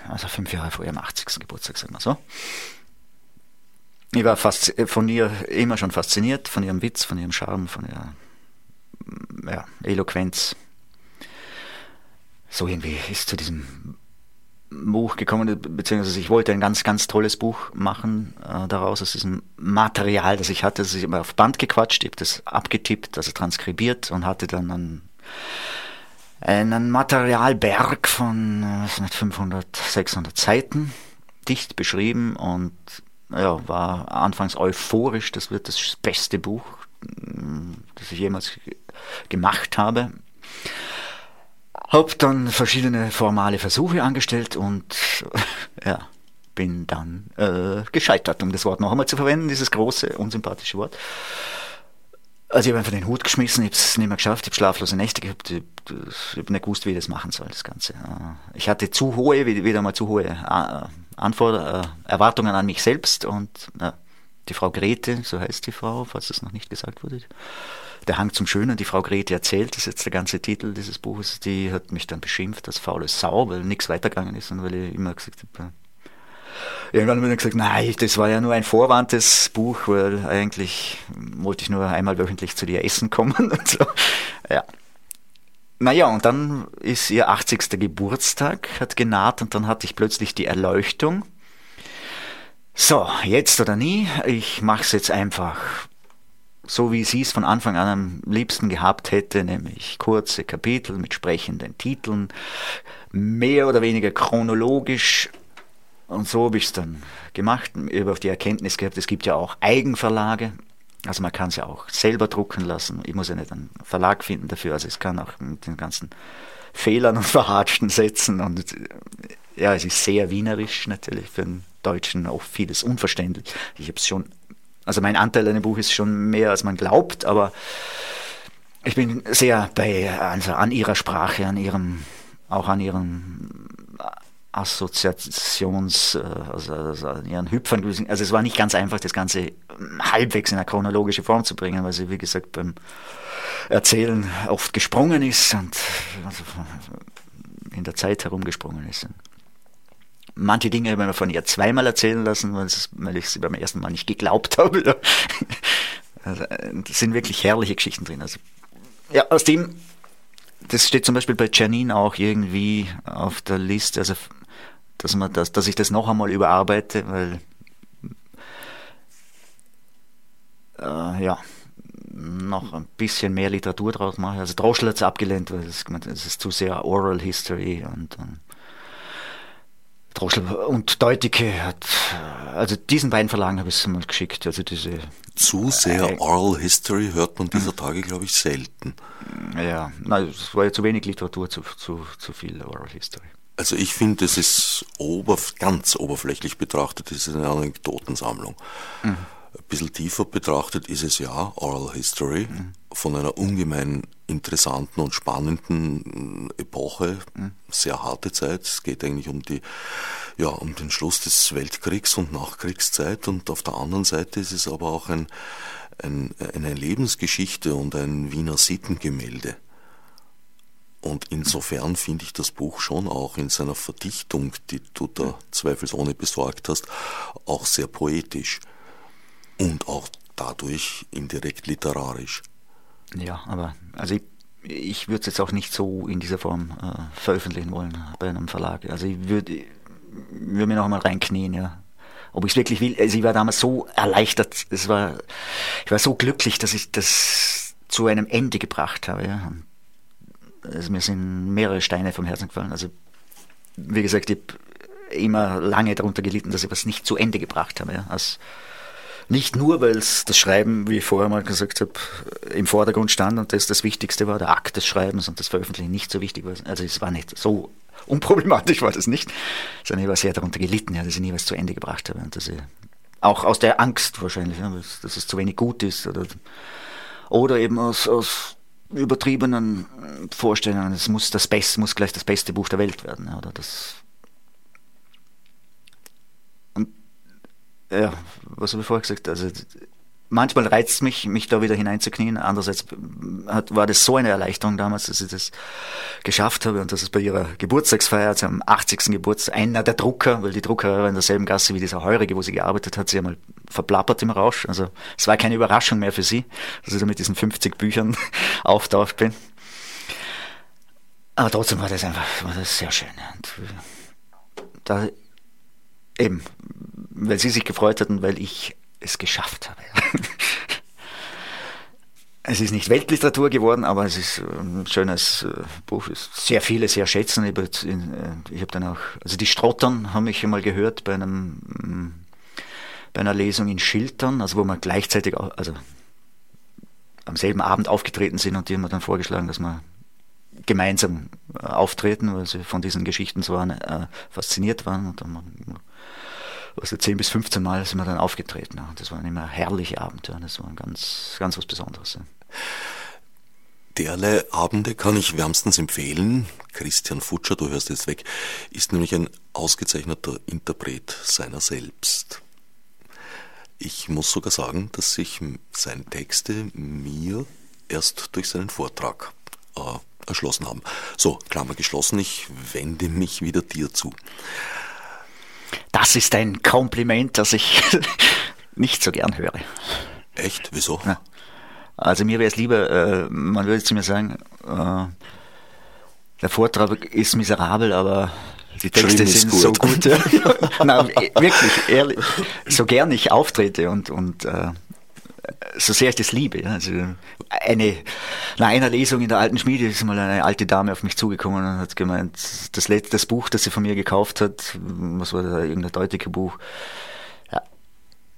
also fünf Jahre vor ihrem 80. Geburtstag, sagen wir so. Ich war fast von ihr immer schon fasziniert, von ihrem Witz, von ihrem Charme, von ihrer ja, Eloquenz. So irgendwie ist zu diesem Buch gekommen, beziehungsweise ich wollte ein ganz, ganz tolles Buch machen äh, daraus, aus diesem Material, das ich hatte. Das ich immer auf Band gequatscht, ich habe das abgetippt, also transkribiert und hatte dann einen, einen Materialberg von äh, 500, 600 Seiten, dicht beschrieben und ja, war anfangs euphorisch, das wird das beste Buch, das ich jemals gemacht habe. Habe dann verschiedene formale Versuche angestellt und [LAUGHS] ja, bin dann äh, gescheitert, um das Wort noch einmal zu verwenden, dieses große, unsympathische Wort. Also ich habe einfach den Hut geschmissen, ich habe es nicht mehr geschafft, ich habe schlaflose Nächte gehabt, ich, habe nicht gewusst, wie ich das machen soll, das Ganze. Äh, ich hatte zu hohe, wieder mal zu hohe äh, äh, Erwartungen an mich selbst und die Frau Grete, so heißt die Frau, falls das noch nicht gesagt wurde, der Hang zum Schönen, die Frau Grete erzählt, das ist jetzt der ganze Titel dieses Buches, die hat mich dann beschimpft als faule Sau, weil nichts weitergegangen ist und weil ich immer gesagt habe, Irgendwann habe ich gesagt, nein, das war ja nur ein vorwandtes Buch, weil eigentlich wollte ich nur einmal wöchentlich zu dir essen kommen [LAUGHS] und so. Ja. Naja, und dann ist ihr 80. Geburtstag, hat genaht und dann hatte ich plötzlich die Erleuchtung. So, jetzt oder nie, ich mache es jetzt einfach so, wie sie es von Anfang an am liebsten gehabt hätte, nämlich kurze Kapitel mit sprechenden Titeln, mehr oder weniger chronologisch und so habe ich es dann gemacht. Auf die Erkenntnis gehabt, es gibt ja auch Eigenverlage. Also man kann es ja auch selber drucken lassen. Ich muss ja nicht einen Verlag finden dafür. Also es kann auch mit den ganzen Fehlern und [LAUGHS] verhatschten Sätzen und ja, es ist sehr wienerisch natürlich für einen Deutschen auch vieles unverständlich. Ich habe es schon, also mein Anteil an dem Buch ist schon mehr als man glaubt, aber ich bin sehr bei, also an ihrer Sprache, an ihrem, auch an ihrem Assoziations, äh, also, also ihren Hüpfern. Also es war nicht ganz einfach, das Ganze halbwegs in eine chronologische Form zu bringen, weil sie, wie gesagt, beim Erzählen oft gesprungen ist und also in der Zeit herumgesprungen ist. Manche Dinge habe ich mir von ihr zweimal erzählen lassen, weil ich sie beim ersten Mal nicht geglaubt [LAUGHS] habe. Also, es sind wirklich herrliche Geschichten drin. Also, ja, aus dem das steht zum Beispiel bei Janine auch irgendwie auf der Liste, also dass man das, dass ich das noch einmal überarbeite, weil äh, ja noch ein bisschen mehr Literatur draus mache. Also Droschel hat es abgelehnt, weil es, es ist zu sehr Oral History und, und Droschel und Deutike hat, also diesen beiden Verlagen habe ich es mal geschickt. Also diese zu sehr äh, Oral History hört man dieser Tage, glaube ich, selten. Ja, nein, es war ja zu wenig Literatur, zu, zu, zu viel Oral History. Also ich finde, es ist oberf ganz oberflächlich betrachtet, es ist eine Anekdotensammlung. Mhm. Ein bisschen tiefer betrachtet ist es ja Oral History mhm. von einer ungemein interessanten und spannenden Epoche, mhm. sehr harte Zeit. Es geht eigentlich um die, ja, um den Schluss des Weltkriegs und Nachkriegszeit und auf der anderen Seite ist es aber auch ein, ein, eine Lebensgeschichte und ein Wiener Sittengemälde. Und insofern finde ich das Buch schon auch in seiner Verdichtung, die du da zweifelsohne besorgt hast, auch sehr poetisch und auch dadurch indirekt literarisch. Ja, aber also ich, ich würde es jetzt auch nicht so in dieser Form äh, veröffentlichen wollen bei einem Verlag. Also ich würde würd mir noch einmal reinknien, ja. Ob ich es wirklich will. Also ich war damals so erleichtert, es war, ich war so glücklich, dass ich das zu einem Ende gebracht habe. Ja. Also mir sind mehrere Steine vom Herzen gefallen. Also, wie gesagt, ich habe immer lange darunter gelitten, dass ich was nicht zu Ende gebracht habe. Ja. Also, nicht nur, weil das Schreiben, wie ich vorher mal gesagt habe, im Vordergrund stand und das das Wichtigste war, der Akt des Schreibens und das Veröffentlichen nicht so wichtig war. Also es war nicht so unproblematisch war das nicht, sondern ich war sehr darunter gelitten, ja, dass ich nie was zu Ende gebracht habe und dass ich auch aus der Angst wahrscheinlich, ja, dass es zu wenig gut ist oder Oder eben aus, aus übertriebenen Vorstellungen, es muss das Beste, muss gleich das beste Buch der Welt werden. Oder das und ja, was habe ich vorher gesagt? Also manchmal reizt es mich, mich da wieder hineinzuknien. Andererseits hat, war das so eine Erleichterung damals, dass ich das geschafft habe und dass es bei ihrer Geburtstagsfeier, also am 80. Geburtstag, einer der Drucker, weil die Drucker war in derselben Gasse wie dieser Heurige, wo sie gearbeitet hat, sie einmal verplappert im Rausch. Also es war keine Überraschung mehr für sie, dass ich da mit diesen 50 Büchern [LAUGHS] auftaucht bin. Aber trotzdem war das einfach war das sehr schön. Und da eben, weil sie sich gefreut hatten, weil ich es geschafft habe. [LAUGHS] es ist nicht Weltliteratur geworden, aber es ist ein schönes äh, Buch. Sehr viele sehr schätzen. Ich habe äh, hab dann auch, also die Strottern haben mich einmal gehört bei einem mm, bei einer Lesung in Schiltern, also wo wir gleichzeitig, also am selben Abend aufgetreten sind und die haben mir dann vorgeschlagen, dass wir gemeinsam äh, auftreten, weil sie von diesen Geschichten so äh, fasziniert waren. Und dann also 10 bis 15 Mal sind wir dann aufgetreten. Das waren immer herrliche Abende. Das war ganz, ganz was Besonderes. Derlei Abende kann ich wärmstens empfehlen. Christian Futscher, du hörst jetzt weg, ist nämlich ein ausgezeichneter Interpret seiner selbst. Ich muss sogar sagen, dass sich seine Texte mir erst durch seinen Vortrag äh, erschlossen haben. So, Klammer geschlossen, ich wende mich wieder dir zu. Das ist ein Kompliment, das ich [LAUGHS] nicht so gern höre. Echt? Wieso? Ja. Also mir wäre es lieber, äh, man würde zu mir sagen, äh, der Vortrag ist miserabel, aber die Texte sind gut. so gut. [LAUGHS] Nein, wirklich, ehrlich, so gern ich auftrete und, und äh, so sehr ich das liebe. Also eine, nach einer Lesung in der alten Schmiede ist mal eine alte Dame auf mich zugekommen und hat gemeint, das letzte das Buch, das sie von mir gekauft hat, was war da, irgendein deutsche Buch, ja,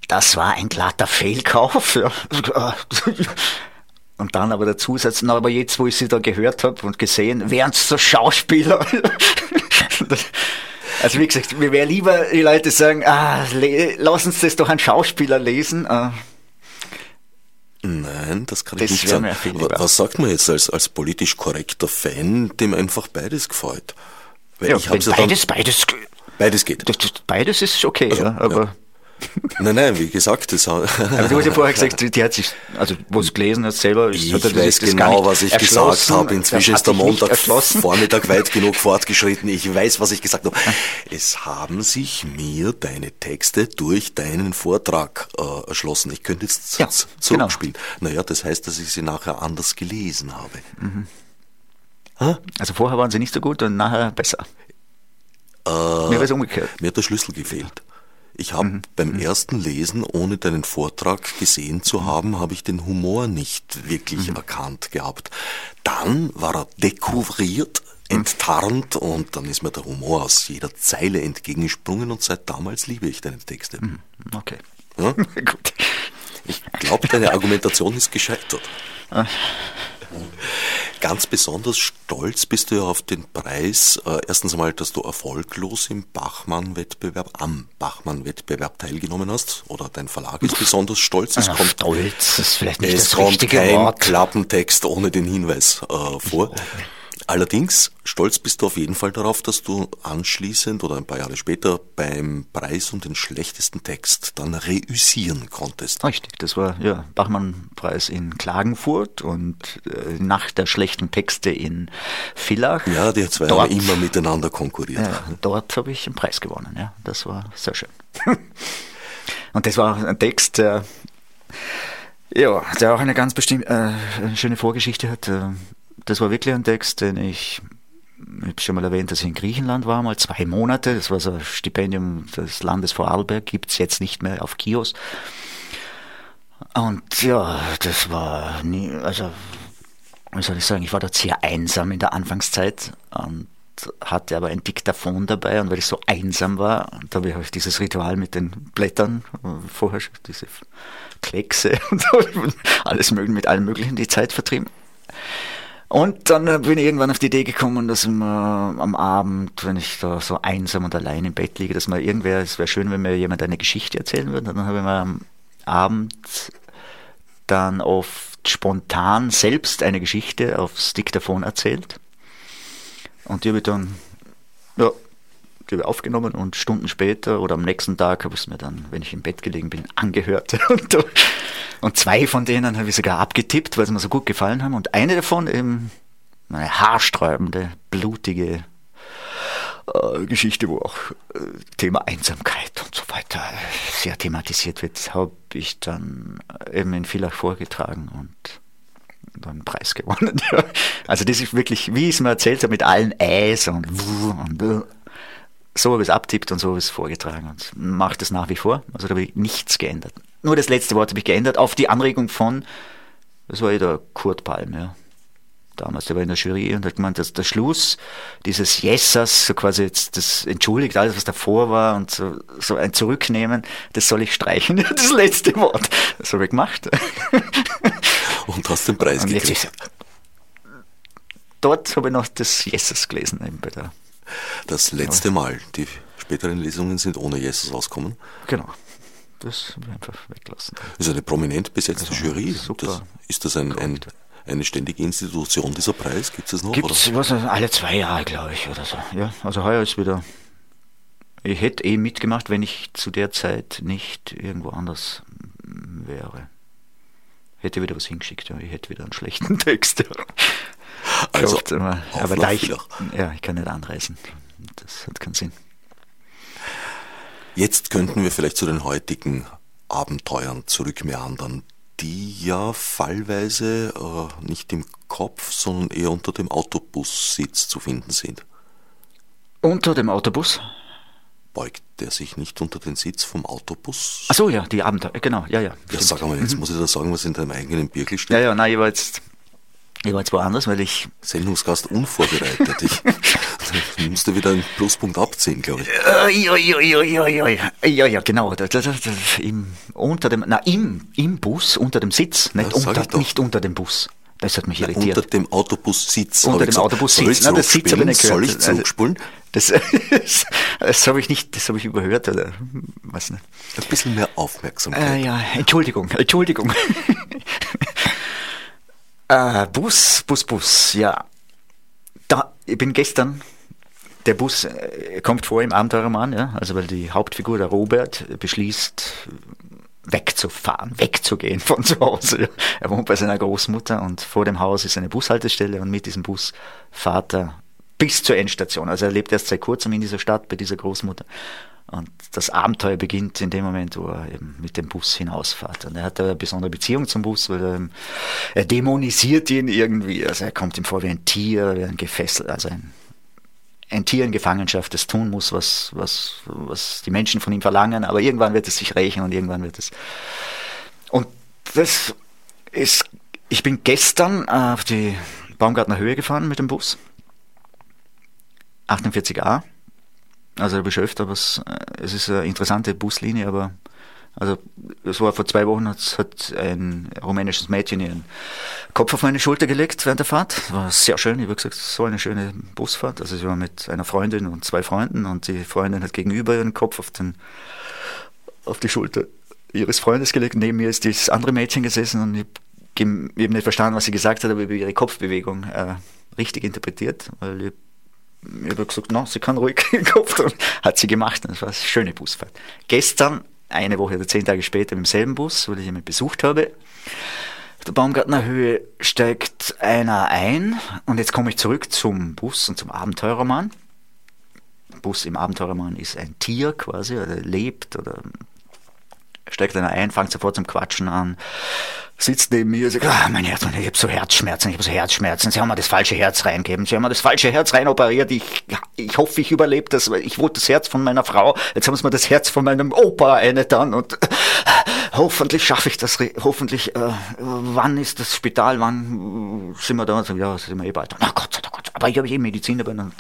das war ein glatter Fehlkauf. Ja. [LAUGHS] Und dann aber der Zusatz, na, aber jetzt, wo ich sie da gehört habe und gesehen, wären es so Schauspieler. [LAUGHS] also wie gesagt, mir wäre lieber, die Leute sagen, ah, lass uns das doch ein Schauspieler lesen. Ah. Nein, das kann das ich nicht sagen. Was sagt man jetzt als, als politisch korrekter Fan, dem einfach beides gefällt? Weil ja, ich beides, dann, beides, beides geht. Das, beides ist okay, also, ja, aber ja. Nein, nein, wie gesagt, das Aber du hast ja vorher gesagt, die hat sich, also wo es gelesen hat selber, ich hat weiß das genau, was ich gesagt habe. Inzwischen ist der Montag Vormittag weit [LAUGHS] genug fortgeschritten. Ich weiß, was ich gesagt habe. Es haben sich mir deine Texte durch deinen Vortrag äh, erschlossen. Ich könnte jetzt ja, zurückspielen. Genau. Naja, das heißt, dass ich sie nachher anders gelesen habe. Mhm. Also vorher waren sie nicht so gut und nachher besser. Äh, mir war es umgekehrt. Mir hat der Schlüssel gefehlt. Ich habe mhm. beim mhm. ersten Lesen, ohne deinen Vortrag gesehen zu haben, habe ich den Humor nicht wirklich mhm. erkannt gehabt. Dann war er dekouvriert, mhm. enttarnt und dann ist mir der Humor aus jeder Zeile entgegengesprungen und seit damals liebe ich deine Texte. Mhm. Okay. Ja? [LAUGHS] Gut. Ich glaube, deine Argumentation ist gescheitert. Ganz besonders stolz bist du ja auf den Preis. Äh, erstens einmal, dass du erfolglos im Bachmann-Wettbewerb, am Bachmann-Wettbewerb teilgenommen hast. Oder dein Verlag ist besonders stolz. Es ja, kommt, stolz ist vielleicht nicht es das kommt kein Wort. Klappentext ohne den Hinweis äh, vor. Allerdings, stolz bist du auf jeden Fall darauf, dass du anschließend oder ein paar Jahre später beim Preis um den schlechtesten Text dann reüssieren konntest. Richtig, das war ja Bachmann-Preis in Klagenfurt und äh, Nacht der schlechten Texte in Villach. Ja, die zwei dort, haben immer miteinander konkurriert. Ja, dort habe ich einen Preis gewonnen, ja, das war sehr schön. [LAUGHS] und das war ein Text, der, ja, der auch eine ganz bestimmte, äh, schöne Vorgeschichte hat. Äh, das war wirklich ein Text, den ich, ich habe schon mal erwähnt, dass ich in Griechenland war, mal zwei Monate. Das war so ein Stipendium des Landes Vorarlberg, gibt es jetzt nicht mehr auf Kios. Und ja, das war nie, also, wie soll ich sagen, ich war dort sehr einsam in der Anfangszeit und hatte aber ein Diktaphon dabei und weil ich so einsam war, da habe ich dieses Ritual mit den Blättern, vorher diese Kleckse [LAUGHS] und alles mögen mit allem Möglichen die Zeit vertrieben. Und dann bin ich irgendwann auf die Idee gekommen, dass man am Abend, wenn ich da so einsam und allein im Bett liege, dass man irgendwer, es wäre schön, wenn mir jemand eine Geschichte erzählen würde. Dann habe ich mir am Abend dann oft spontan selbst eine Geschichte aufs Diktaphon erzählt. Und die habe ich dann, ja, ich aufgenommen und Stunden später oder am nächsten Tag habe ich es mir dann, wenn ich im Bett gelegen bin, [LAUGHS] angehört. Und, und zwei von denen habe ich sogar abgetippt, weil sie mir so gut gefallen haben. Und eine davon eben eine haarsträubende, blutige äh, Geschichte, wo auch äh, Thema Einsamkeit und so weiter sehr thematisiert wird, habe ich dann eben in Villach vorgetragen und dann Preis gewonnen. [LAUGHS] also das ist wirklich, wie ich es mir erzählt habe, mit allen Äs und, und so habe ich es abtippt und so habe ich es vorgetragen und mache das nach wie vor. Also da habe ich nichts geändert. Nur das letzte Wort habe ich geändert auf die Anregung von, das war ja der Kurt Palm, ja damals, der war in der Jury und hat gemeint, dass der Schluss dieses Yesas, so quasi jetzt das entschuldigt alles, was davor war und so, so ein Zurücknehmen, das soll ich streichen, [LAUGHS] das letzte Wort. Das habe ich gemacht. [LAUGHS] Und hast den Preis und gekriegt. dort habe ich noch das Yesas gelesen. Eben bei der das letzte Mal. Die späteren Lesungen sind ohne Jesus rausgekommen. Genau. Das einfach weggelassen. Das ist eine prominent besetzte also, Jury. Super. Das, ist das ein, ein, eine ständige Institution, dieser Preis? Gibt es noch? Gibt es was, alle zwei Jahre, glaube ich, oder so. Ja, also heuer ist wieder. Ich hätte eh mitgemacht, wenn ich zu der Zeit nicht irgendwo anders wäre. Hätte wieder was hingeschickt, ja. ich hätte wieder einen schlechten [LAUGHS] Text. Also, Glaubt, aber, aber da ich, ja, ich kann nicht anreisen. Das hat keinen Sinn. Jetzt könnten wir vielleicht zu den heutigen Abenteuern zurückmeandern die ja fallweise äh, nicht im Kopf, sondern eher unter dem Autobussitz zu finden sind. Unter dem Autobus? Beugt der sich nicht unter den Sitz vom Autobus? Ach so, ja, die Abenteuer, genau, ja, ja. Ja, sag mal, jetzt mhm. muss ich da sagen, was in deinem eigenen Birkel steht. Ja, ja, nein, ich war jetzt ich war jetzt woanders, weil ich. Sendungsgast unvorbereitet. ich [LAUGHS] musst du wieder einen Pluspunkt abziehen, glaube ich. Ja, ja, ja, ja, ja, genau. Im, unter dem, na, im, im Bus, unter dem Sitz, nicht, unter, nicht unter dem Bus. Das hat mich irritiert. Unter dem Autobussitz. Unter dem Autobussitz. Soll ich, Sitz ich nicht Soll ich also, zurückspulen? Das, [LAUGHS] das, das habe ich nicht, das habe ich überhört oder was nicht. Ein bisschen mehr Aufmerksamkeit. Äh, ja, Entschuldigung, Entschuldigung. [LAUGHS] Äh, Bus, Bus, Bus, ja. Da, ich bin gestern, der Bus äh, kommt vor im Abenteurermann, ja, also weil die Hauptfigur, der Robert, beschließt, wegzufahren, wegzugehen von zu Hause. Er wohnt bei seiner Großmutter und vor dem Haus ist eine Bushaltestelle und mit diesem Bus fahrt er bis zur Endstation. Also er lebt erst seit kurzem in dieser Stadt bei dieser Großmutter und das Abenteuer beginnt in dem Moment, wo er eben mit dem Bus hinausfährt. Und er hat eine besondere Beziehung zum Bus, weil er, er dämonisiert ihn irgendwie. Also er kommt ihm vor wie ein Tier, wie ein gefesselt, also ein, ein Tier in Gefangenschaft, das tun muss, was, was, was die Menschen von ihm verlangen, aber irgendwann wird es sich rächen und irgendwann wird es. Und das ist, ich bin gestern auf die Baumgartner Höhe gefahren mit dem Bus. 48a also ich bin öfter, was, äh, es ist eine interessante Buslinie, aber also es war vor zwei Wochen, hat, hat ein rumänisches Mädchen ihren Kopf auf meine Schulter gelegt während der Fahrt. War sehr schön, ich habe gesagt, so eine schöne Busfahrt. Also sie war mit einer Freundin und zwei Freunden und die Freundin hat gegenüber ihren Kopf auf, den, auf die Schulter ihres Freundes gelegt. Neben mir ist das andere Mädchen gesessen und ich, ich habe nicht verstanden, was sie gesagt hat, aber über ihre Kopfbewegung äh, richtig interpretiert, weil ich ich habe gesagt, na, sie kann ruhig den Kopf tun. Hat sie gemacht und das war eine schöne Busfahrt. Gestern, eine Woche oder zehn Tage später, im selben Bus, weil ich jemanden besucht habe, auf der Baumgartner Höhe steigt einer ein und jetzt komme ich zurück zum Bus und zum Abenteurermann. Bus im Abenteurermann ist ein Tier quasi, oder lebt oder steigt einer ein, fängt sofort zum Quatschen an, sitzt neben mir und sagt, ah, mein Herz, ich habe so Herzschmerzen, ich habe so Herzschmerzen, Sie haben mir das falsche Herz reingegeben, Sie haben mir das falsche Herz reinoperiert, ich, ich hoffe, ich überlebe das, ich wollte das Herz von meiner Frau, jetzt haben Sie mir das Herz von meinem Opa eingetan und äh, hoffentlich schaffe ich das, hoffentlich, äh, wann ist das Spital, wann sind wir da? Und so, ja, sind wir eh bald. Na Gott sei Dank, aber ich habe eh Medizin dabei. Und,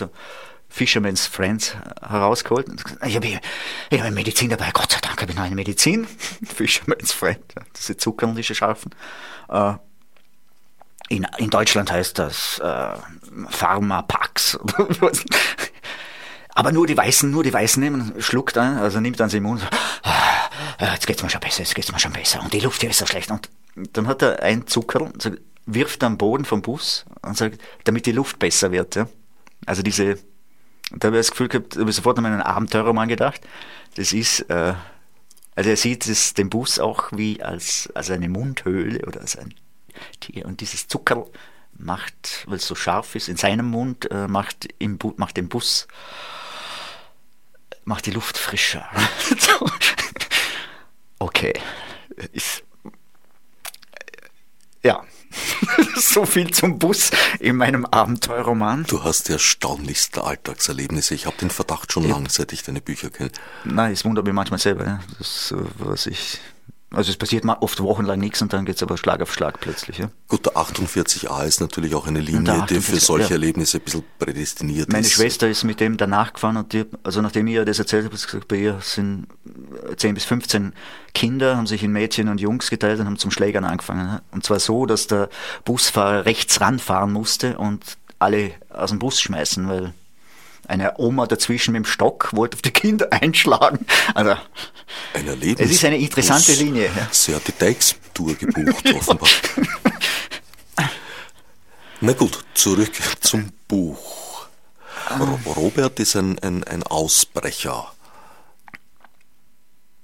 Fisherman's Friends herausgeholt. Ich habe ich hab Medizin dabei, Gott sei Dank habe ich noch eine Medizin. [LAUGHS] Fisherman's Friend, diese zuckerliche Scharfen. Äh, in, in Deutschland heißt das äh, Pharmapax. [LAUGHS] Aber nur die Weißen, nur die Weißen nehmen, schluckt ein, also nimmt dann sie im Mund, ah, jetzt geht's mir schon besser, jetzt geht's mir schon besser. Und die Luft hier ist so schlecht. Und dann hat er ein Zucker, wirft am Boden vom Bus und sagt, damit die Luft besser wird. Ja? Also diese, da habe ich das Gefühl gehabt, da habe ich sofort an meinen Abenteuerroman gedacht. Das ist, äh, also er sieht es, den Bus auch wie als, als eine Mundhöhle oder als ein Tier. Und dieses Zucker macht, weil es so scharf ist, in seinem Mund, äh, macht, im Bu macht den Bus, macht die Luft frischer. [LAUGHS] okay. Ist, ja. [LAUGHS] so viel zum Bus in meinem Abenteuerroman. Du hast die erstaunlichsten Alltagserlebnisse. Ich habe den Verdacht schon ja. lange, seit ich deine Bücher kenne. Nein, es wundert mich manchmal selber. Ja. Das, was ich also es passiert oft wochenlang nichts und dann geht es aber Schlag auf Schlag plötzlich. Ja. Gut, der 48a ist natürlich auch eine Linie, die für solche ja. Erlebnisse ein bisschen prädestiniert Meine ist. Meine Schwester ist mit dem danach gefahren und die, also nachdem ich ihr das erzählt habe, gesagt, bei ihr sind 10 bis 15 Kinder, haben sich in Mädchen und Jungs geteilt und haben zum Schlägern angefangen. Und zwar so, dass der Busfahrer rechts ranfahren musste und alle aus dem Bus schmeißen, weil eine Oma dazwischen mit dem Stock wollte auf die Kinder [LAUGHS] einschlagen. Also, ein Erlebnis. Es ist eine interessante Linie. Ja. Sie hat die Teixtour gebucht, [LAUGHS] offenbar. Na gut, zurück zum Buch. Robert ist ein, ein, ein Ausbrecher.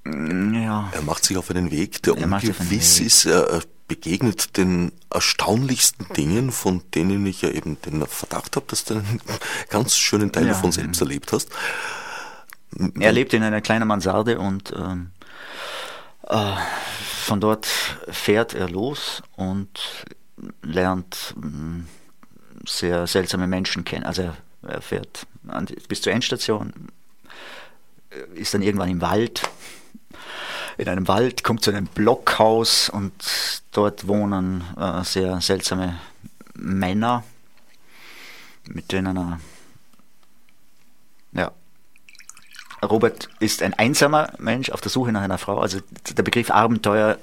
Ja. Er macht sich auf einen Weg, der ungewiss ist. Er begegnet den erstaunlichsten Dingen, von denen ich ja eben den Verdacht habe, dass du einen [LAUGHS] ganz schönen Teil ja. davon selbst erlebt hast. Er lebt in einer kleinen Mansarde und ähm, äh, von dort fährt er los und lernt äh, sehr seltsame Menschen kennen. Also er, er fährt an, bis zur Endstation, ist dann irgendwann im Wald in einem Wald, kommt zu einem Blockhaus und dort wohnen äh, sehr seltsame Männer, mit denen er, ja, Robert ist ein einsamer Mensch auf der Suche nach einer Frau. Also der Begriff Abenteuer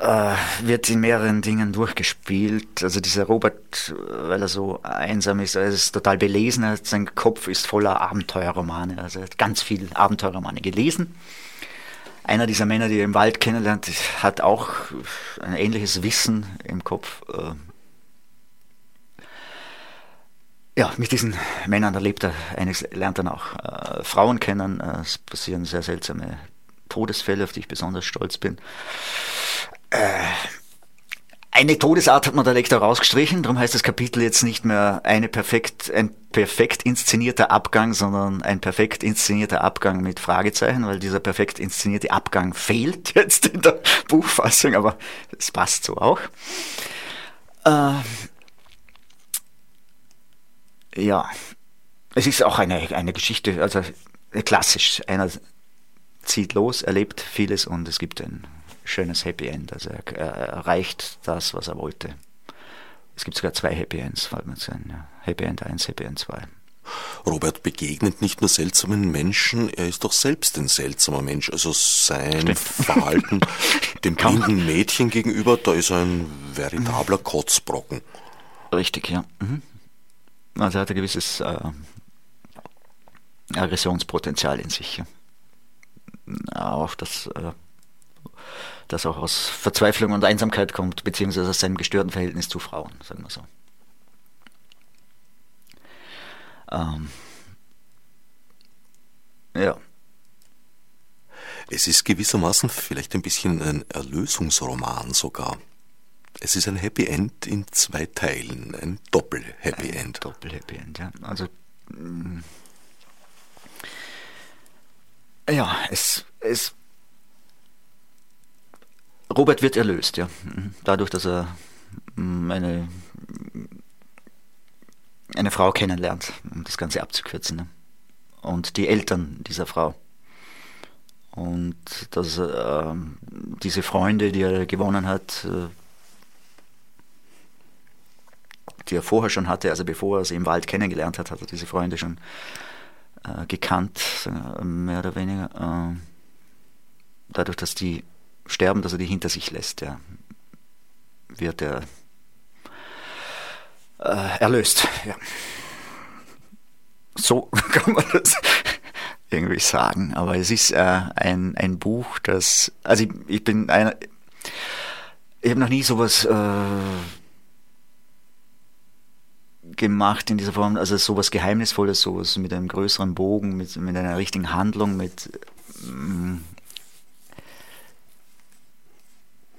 äh, wird in mehreren Dingen durchgespielt. Also dieser Robert, weil er so einsam ist, er ist total belesen, sein Kopf ist voller Abenteuerromane. Also er hat ganz viele Abenteuerromane gelesen einer dieser Männer, die er im Wald kennenlernt, hat auch ein ähnliches Wissen im Kopf. Äh, ja, mit diesen Männern erlebt er einiges, lernt er auch äh, Frauen kennen. Äh, es passieren sehr seltsame Todesfälle, auf die ich besonders stolz bin. Äh, eine Todesart hat man der Lektor rausgestrichen, darum heißt das Kapitel jetzt nicht mehr eine perfekt, ein perfekt inszenierter Abgang, sondern ein perfekt inszenierter Abgang mit Fragezeichen, weil dieser perfekt inszenierte Abgang fehlt [LAUGHS] jetzt in der Buchfassung, aber es passt so auch. Äh, ja, es ist auch eine, eine Geschichte, also klassisch. Einer zieht los, erlebt vieles und es gibt ein schönes Happy End. Also er, er erreicht das, was er wollte. Es gibt sogar zwei Happy Ends, fällt mir zu Ja. Happy End 1, Happy End 2. Robert begegnet nicht nur seltsamen Menschen, er ist doch selbst ein seltsamer Mensch. Also sein Stimmt. Verhalten [LAUGHS] dem blinden Mädchen gegenüber, da ist ein veritabler. Kotzbrocken. Richtig, ja. Mhm. Also er hat ein gewisses äh, Aggressionspotenzial in sich. Ja. Auch das äh, das auch aus Verzweiflung und Einsamkeit kommt, beziehungsweise aus seinem gestörten Verhältnis zu Frauen, sagen wir so. Ähm, ja. Es ist gewissermaßen vielleicht ein bisschen ein Erlösungsroman sogar. Es ist ein Happy End in zwei Teilen, ein Doppel-Happy End. Doppel-Happy End, ja. Also, mm, ja, es, es Robert wird erlöst, ja. Mhm. Dadurch, dass er mm, eine, eine Frau kennenlernt, um das Ganze abzukürzen. Ne? Und die Eltern dieser Frau. Und dass äh, diese Freunde, die er gewonnen hat, äh, die er vorher schon hatte, also bevor er sie im Wald kennengelernt hat, hat er diese Freunde schon äh, gekannt, mehr oder weniger. Äh, dadurch, dass die sterben, dass er die hinter sich lässt, ja, wird er äh, erlöst. Ja. So [LAUGHS] kann man das irgendwie sagen. Aber es ist äh, ein, ein Buch, das, also ich, ich bin einer, ich habe noch nie sowas äh, gemacht in dieser Form, also sowas Geheimnisvolles, sowas mit einem größeren Bogen, mit, mit einer richtigen Handlung, mit mm,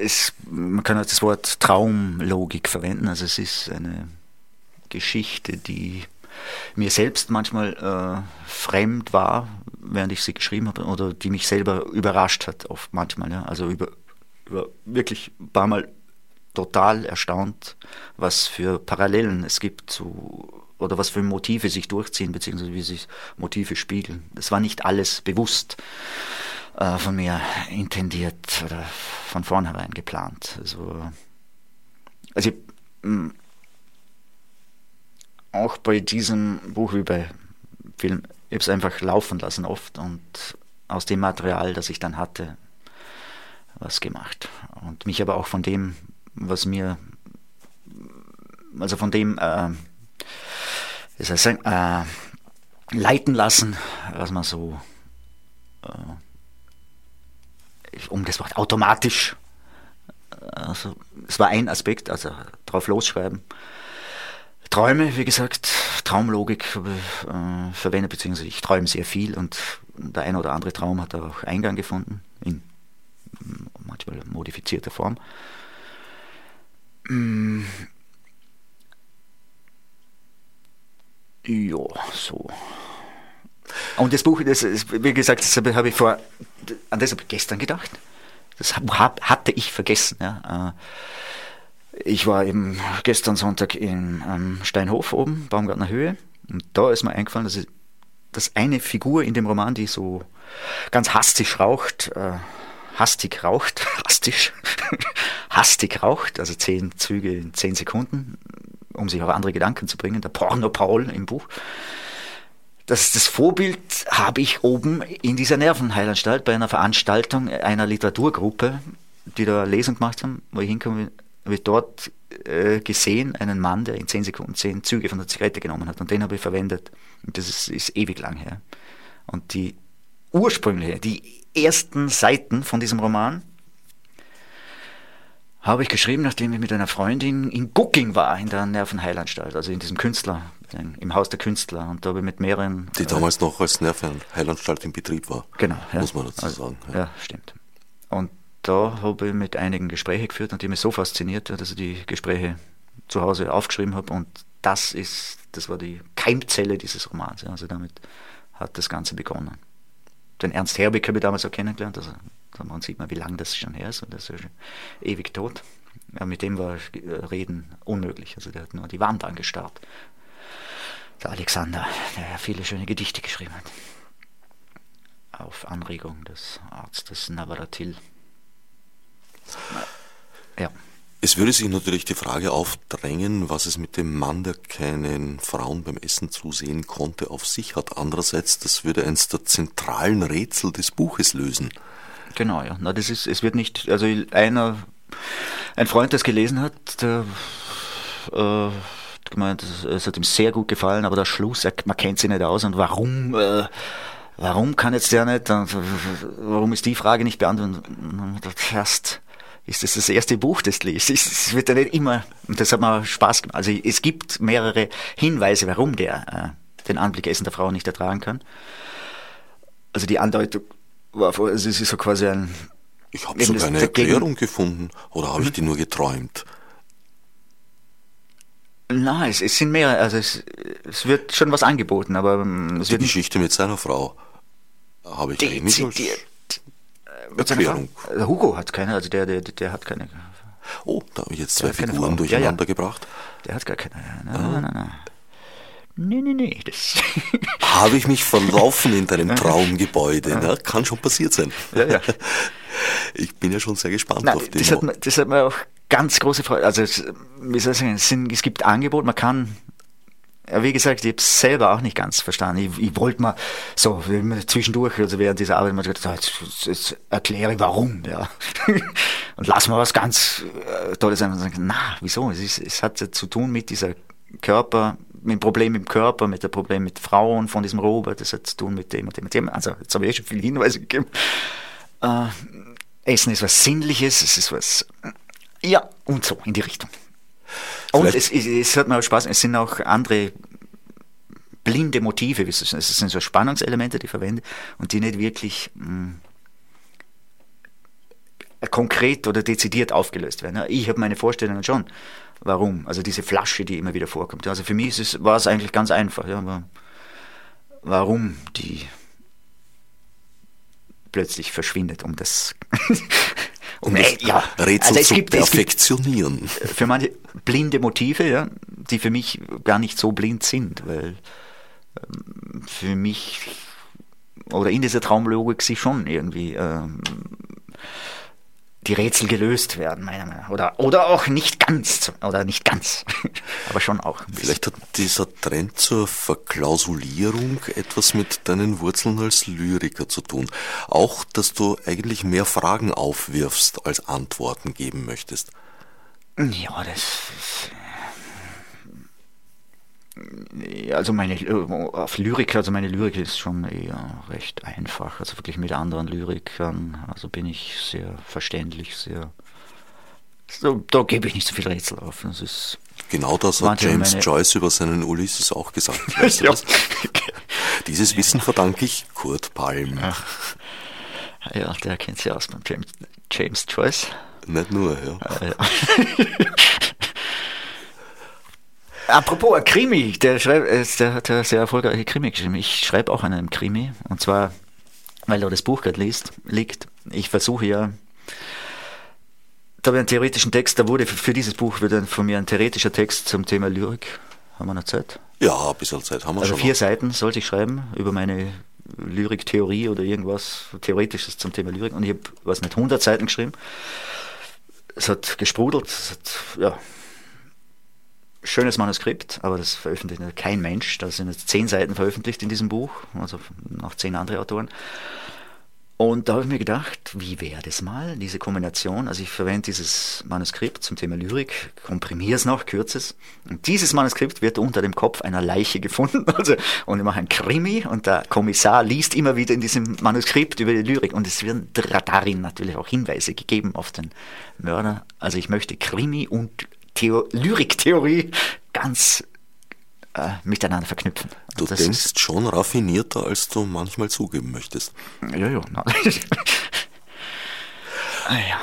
es, man kann das Wort Traumlogik verwenden, also es ist eine Geschichte, die mir selbst manchmal äh, fremd war, während ich sie geschrieben habe, oder die mich selber überrascht hat, oft manchmal, ja. Also über, über wirklich ein paar Mal total erstaunt, was für Parallelen es gibt zu oder was für Motive sich durchziehen, beziehungsweise wie sich Motive spiegeln. Das war nicht alles bewusst äh, von mir intendiert oder von vornherein geplant. Also, also ich, hm, auch bei diesem Buch wie bei Film, ich habe es einfach laufen lassen oft und aus dem Material, das ich dann hatte, was gemacht. Und mich aber auch von dem, was mir, also von dem, äh, wie soll ich sagen, äh, leiten lassen, was man so, äh, um das Wort automatisch, also es war ein Aspekt, also drauf losschreiben. Träume, wie gesagt, Traumlogik äh, verwendet, beziehungsweise ich träume sehr viel und der ein oder andere Traum hat auch Eingang gefunden, in manchmal modifizierter Form. Mm. Ja, so. Und das Buch, das ist, wie gesagt, das habe ich vor, an das habe ich gestern gedacht. Das hab, hatte ich vergessen. Ja. Äh, ich war eben gestern Sonntag in Steinhof oben, Baumgartner Höhe, und da ist mir eingefallen, dass, ich, dass eine Figur in dem Roman, die so ganz hastig raucht, äh, hastig raucht, [LAUGHS] hastig, [LAUGHS] hastig raucht, also zehn Züge in zehn Sekunden, um sich auf andere Gedanken zu bringen, der Porno-Paul im Buch. Das, das Vorbild habe ich oben in dieser Nervenheilanstalt bei einer Veranstaltung einer Literaturgruppe, die da Lesung gemacht haben, wo ich hinkomme, habe ich dort äh, gesehen, einen Mann, der in zehn Sekunden zehn Züge von der Zigarette genommen hat. Und den habe ich verwendet. Und das ist, ist ewig lang her. Und die ursprüngliche, die ersten Seiten von diesem Roman habe ich geschrieben, nachdem ich mit einer Freundin in Gucking war, in der Nervenheilanstalt, also in diesem Künstler, im Haus der Künstler. Und da habe ich mit mehreren. Die damals äh, noch als Nervenheilanstalt in Betrieb war. Genau, ja. Muss man dazu also, sagen. Ja. ja, stimmt. Und da habe ich mit einigen Gespräche geführt und die mich so fasziniert, dass ich die Gespräche zu Hause aufgeschrieben habe. Und das ist, das war die Keimzelle dieses Romans. Also damit hat das Ganze begonnen den Ernst Herbig habe ich damals auch kennengelernt. Also man sieht man, wie lange das schon her ist und das ist schon ewig tot. Ja, mit dem war Reden unmöglich. Also der hat nur die Wand angestarrt. Der Alexander, der ja viele schöne Gedichte geschrieben hat. Auf Anregung des Arztes Navaratil. Ja. Es würde sich natürlich die Frage aufdrängen, was es mit dem Mann, der keinen Frauen beim Essen zusehen konnte, auf sich hat. Andererseits, das würde eins der zentralen Rätsel des Buches lösen. Genau, ja. Na, das ist, es wird nicht, also einer, ein Freund, der es gelesen hat, der äh, gemeint, es hat ihm sehr gut gefallen, aber der Schluss, er, man kennt sich nicht aus und warum, äh, warum kann jetzt der nicht, warum ist die Frage nicht beantwortet? Erst ist das das erste Buch, das liest. Es wird ja nicht immer, und das hat mir Spaß gemacht. Also es gibt mehrere Hinweise, warum der äh, den Anblick essender Frau nicht ertragen kann. Also die Andeutung war, also es ist so quasi ein... Ich habe sogar eine Erklärung gefunden, oder habe ich die nur geträumt? Nein, es, es sind mehrere, also es, es wird schon was angeboten, aber ähm, es die wird Geschichte mit seiner Frau habe ich eigentlich nicht Erklärung. Seine, Hugo hat keine, also der, der, der hat keine. Oh, da habe ich jetzt zwei Figuren durcheinander ja, ja. gebracht. Der hat gar keine. Nein, nein, nein, nein. Nee, nee, nee. Das [LAUGHS] Habe ich mich verlaufen in deinem [LAUGHS] Traumgebäude? Ja. Kann schon passiert sein. Ja, ja. [LAUGHS] Ich bin ja schon sehr gespannt Nein, auf den. Das hat, das hat mir auch ganz große Freude. Also, es, wie soll ich sagen, es, sind, es gibt Angebot, man kann wie gesagt, ich habe es selber auch nicht ganz verstanden. Ich, ich wollte mal so zwischendurch, also während dieser Arbeit, mal gesagt, jetzt, jetzt erkläre warum, ja. und lass mal was ganz äh, Tolles sein und sagen, na, wieso? Es, ist, es hat ja zu tun mit dieser Körper, mit dem Problem im Körper, mit dem Problem mit Frauen von diesem Robert, das hat zu tun mit dem und dem und dem. Also, jetzt habe ich eh schon viele Hinweise gegeben. Äh, Essen ist was Sinnliches, es ist was Ja, und so, in die Richtung. Und es, es, es, hat mir auch Spaß, es sind auch andere blinde Motive, es sind so Spannungselemente, die ich verwende und die nicht wirklich mh, hm, konkret oder dezidiert aufgelöst werden. Ich habe meine Vorstellungen schon. Warum? Also diese Flasche, die immer wieder vorkommt. Also für mich es, war es eigentlich ganz einfach. Ja, warum die plötzlich verschwindet, um das [LAUGHS] um das ja, Rätsel also zu gibt, perfektionieren. für manche blinde Motive, ja, die für mich gar nicht so blind sind, weil ähm, für mich oder in dieser Traumlogik sie schon irgendwie ähm, die Rätsel gelöst werden, meiner Meinung nach. Oder, oder auch nicht ganz, oder nicht ganz, [LAUGHS] aber schon auch. Vielleicht hat dieser Trend zur Verklausulierung etwas mit deinen Wurzeln als Lyriker zu tun. Auch, dass du eigentlich mehr Fragen aufwirfst, als Antworten geben möchtest. Ja, das also meine auf Lyrik, also meine Lyrik ist schon eher recht einfach, also wirklich mit anderen Lyrikern, also bin ich sehr verständlich, sehr so, da gebe ich nicht so viel Rätsel auf. Das ist genau das hat James. Joyce über seinen Ulysses auch gesagt. [LAUGHS] Weißt du ja. Dieses Wissen verdanke ich Kurt Palm. Ach. Ja, der kennt sich aus beim James, James Joyce. Nicht nur, ja. Ah, ja. [LAUGHS] Apropos ein Krimi, der, schreibt, äh, der hat ja sehr erfolgreiche Krimi geschrieben. Ich schreibe auch an einem Krimi. Und zwar, weil da das Buch gerade liest, liegt. Ich versuche ja, da habe ich einen theoretischen Text, da wurde für dieses Buch wird von mir ein theoretischer Text zum Thema Lyrik. Haben wir noch Zeit? Ja, ein bisschen Zeit haben wir also schon. vier noch. Seiten sollte ich schreiben über meine Lyriktheorie oder irgendwas Theoretisches zum Thema Lyrik. Und ich habe, was nicht, 100 Seiten geschrieben. Es hat gesprudelt, es hat, ja, schönes Manuskript, aber das veröffentlicht kein Mensch. Da sind jetzt zehn Seiten veröffentlicht in diesem Buch, also noch zehn andere Autoren. Und da habe ich mir gedacht, wie wäre das mal, diese Kombination? Also ich verwende dieses Manuskript zum Thema Lyrik, komprimiere es noch, kürze es. Und dieses Manuskript wird unter dem Kopf einer Leiche gefunden. [LAUGHS] Also, und ich mache ein Krimi und der Kommissar liest immer wieder in diesem Manuskript über die Lyrik. Und es werden darin natürlich auch Hinweise gegeben auf den Mörder. Also ich möchte Krimi und Theo Lyriktheorie ganz äh, miteinander verknüpfen. Du das denkst schon raffinierter, als du manchmal zugeben möchtest. Ja, ja. [LAUGHS] ah, ja.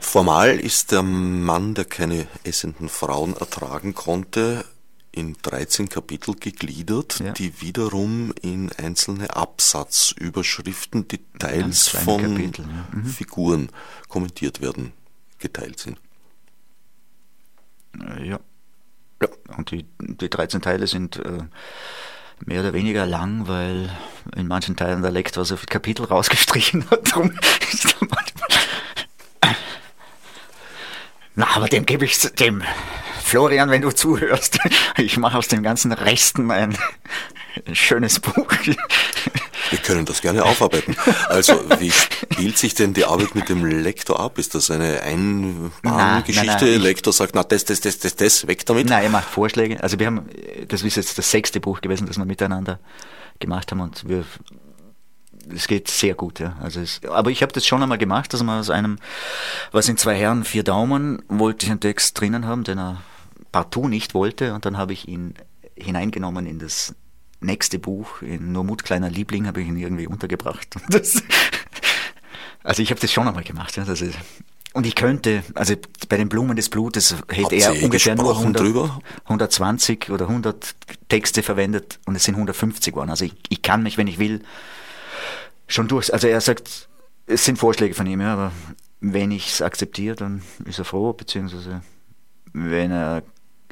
Formal ist der Mann, der keine essenden Frauen ertragen konnte, in 13 Kapitel gegliedert, ja. die wiederum in einzelne Absatzüberschriften, Details von Kapitel, ja. mhm. Figuren kommentiert werden, geteilt sind. Äh, ja. ja. Und die, die 13 Teile sind äh, mehr oder weniger lang, weil in manchen Teilen der Lektor so viele Kapitel rausgestrichen hat. Darum [LAUGHS] ist da manchmal. Na, aber dem gebe ich dem Florian, wenn du zuhörst. Ich mache aus den ganzen Resten ein, ein schönes Buch. Wir können das gerne aufarbeiten. Also, wie spielt sich denn die Arbeit mit dem Lektor ab? Ist das eine Einbahngeschichte? Lektor sagt, na, das, das, das, das, das, weg damit? Nein, er macht Vorschläge. Also wir haben, das ist jetzt das sechste Buch gewesen, das wir miteinander gemacht haben und wir es geht sehr gut, ja. Also es, aber ich habe das schon einmal gemacht, dass man aus einem, was in zwei Herren, vier Daumen, wollte ich einen Text drinnen haben, den er partout nicht wollte und dann habe ich ihn hineingenommen in das nächste Buch, in Nur Mut, kleiner Liebling, habe ich ihn irgendwie untergebracht. Das, also ich habe das schon einmal gemacht. Ja, ist, und ich könnte, also bei den Blumen des Blutes hätte er ungefähr nur 100, 120 oder 100 Texte verwendet und es sind 150 geworden. Also ich, ich kann mich, wenn ich will, schon durch. Also er sagt, es sind Vorschläge von ihm, ja, aber wenn ich es akzeptiere, dann ist er froh, beziehungsweise wenn er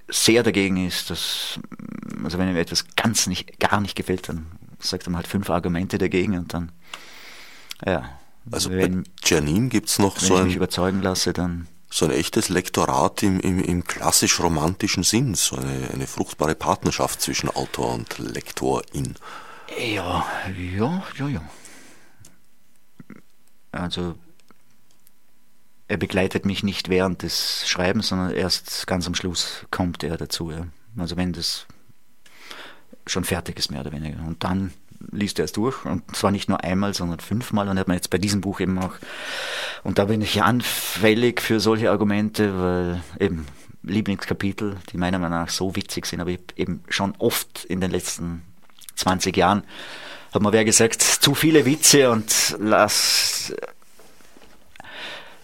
sehr dagegen ist, dass, also wenn ihm etwas ganz nicht, gar nicht gefällt, dann sagt er mal halt fünf Argumente dagegen und dann, ja. Also wenn, bei Janine gibt es noch wenn so ich ein, mich überzeugen lasse, dann so ein echtes Lektorat im, im, im klassisch-romantischen Sinn, so eine, eine fruchtbare Partnerschaft zwischen Autor und Lektorin. Ja, ja, ja, ja. Also er begleitet mich nicht während des Schreibens, sondern erst ganz am Schluss kommt er dazu. Ja. Also wenn das schon fertig ist, mehr oder weniger. Und dann liest er es durch und zwar nicht nur einmal, sondern fünfmal und hat man jetzt bei diesem Buch eben auch und da bin ich anfällig für solche Argumente, weil eben Lieblingskapitel, die meiner Meinung nach so witzig sind, aber eben schon oft in den letzten 20 Jahren hat man wer gesagt, zu viele Witze und lass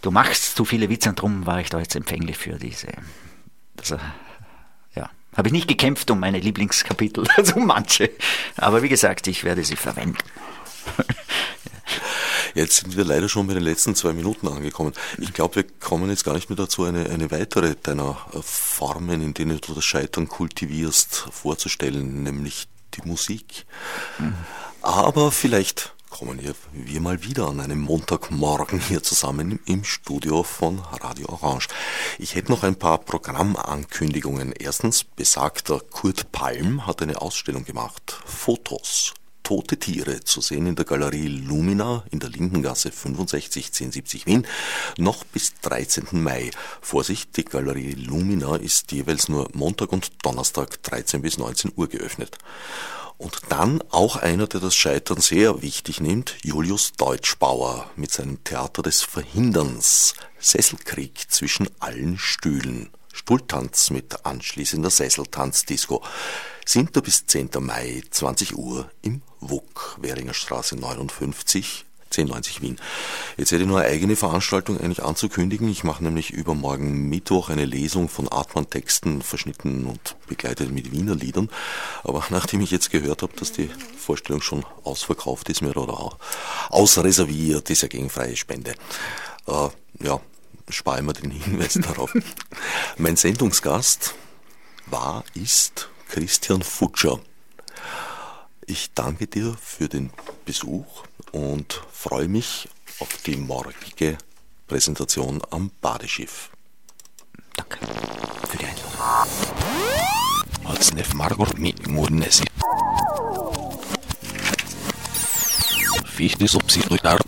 du machst zu viele Witze und darum war ich da jetzt empfänglich für diese. Also, ja, habe ich nicht gekämpft um meine Lieblingskapitel, [LAUGHS] also manche. Aber wie gesagt, ich werde sie verwenden. [LAUGHS] Jetzt sind wir leider schon bei den letzten zwei Minuten angekommen. Ich glaube, wir kommen jetzt gar nicht mehr dazu, eine, eine weitere deiner äh, Formen, in denen du das Scheitern kultivierst, vorzustellen, nämlich die Musik. Mhm. Aber vielleicht kommen wir mal wieder an einem Montagmorgen hier zusammen im Studio von Radio Orange. Ich hätte noch ein paar Programmankündigungen. Erstens, besagter Kurt Palm hat eine Ausstellung gemacht. Fotos. Tote Tiere zu sehen in der Galerie Lumina in der Lindengasse 65 1070 Wien noch bis 13. Mai. Vorsicht, die Galerie Lumina ist jeweils nur Montag und Donnerstag 13 bis 19 Uhr geöffnet. Und dann auch einer, der das Scheitern sehr wichtig nimmt, Julius Deutschbauer mit seinem Theater des Verhinderns, Sesselkrieg zwischen allen Stühlen, Stuhltanz mit anschließender Sesseltanzdisco. 7. bis 10. Mai, 20 Uhr im WUK, Währinger Straße 59, 1090 Wien. Jetzt hätte ich nur eine eigene Veranstaltung eigentlich anzukündigen. Ich mache nämlich übermorgen Mittwoch eine Lesung von Artmann-Texten, verschnitten und begleitet mit Wiener Liedern. Aber [LAUGHS] nachdem ich jetzt gehört habe, dass die Vorstellung schon ausverkauft ist, mir oder auch ausreserviert, ist ja gegen freie Spende. Äh, ja, spare mir den [LAUGHS] Hinweis darauf. Mein Sendungsgast war, ist Christian Futscher. Ich danke dir für den Besuch und freue mich auf die morgige Präsentation am Badeschiff. Danke für die Einladung. Fichte subsidiar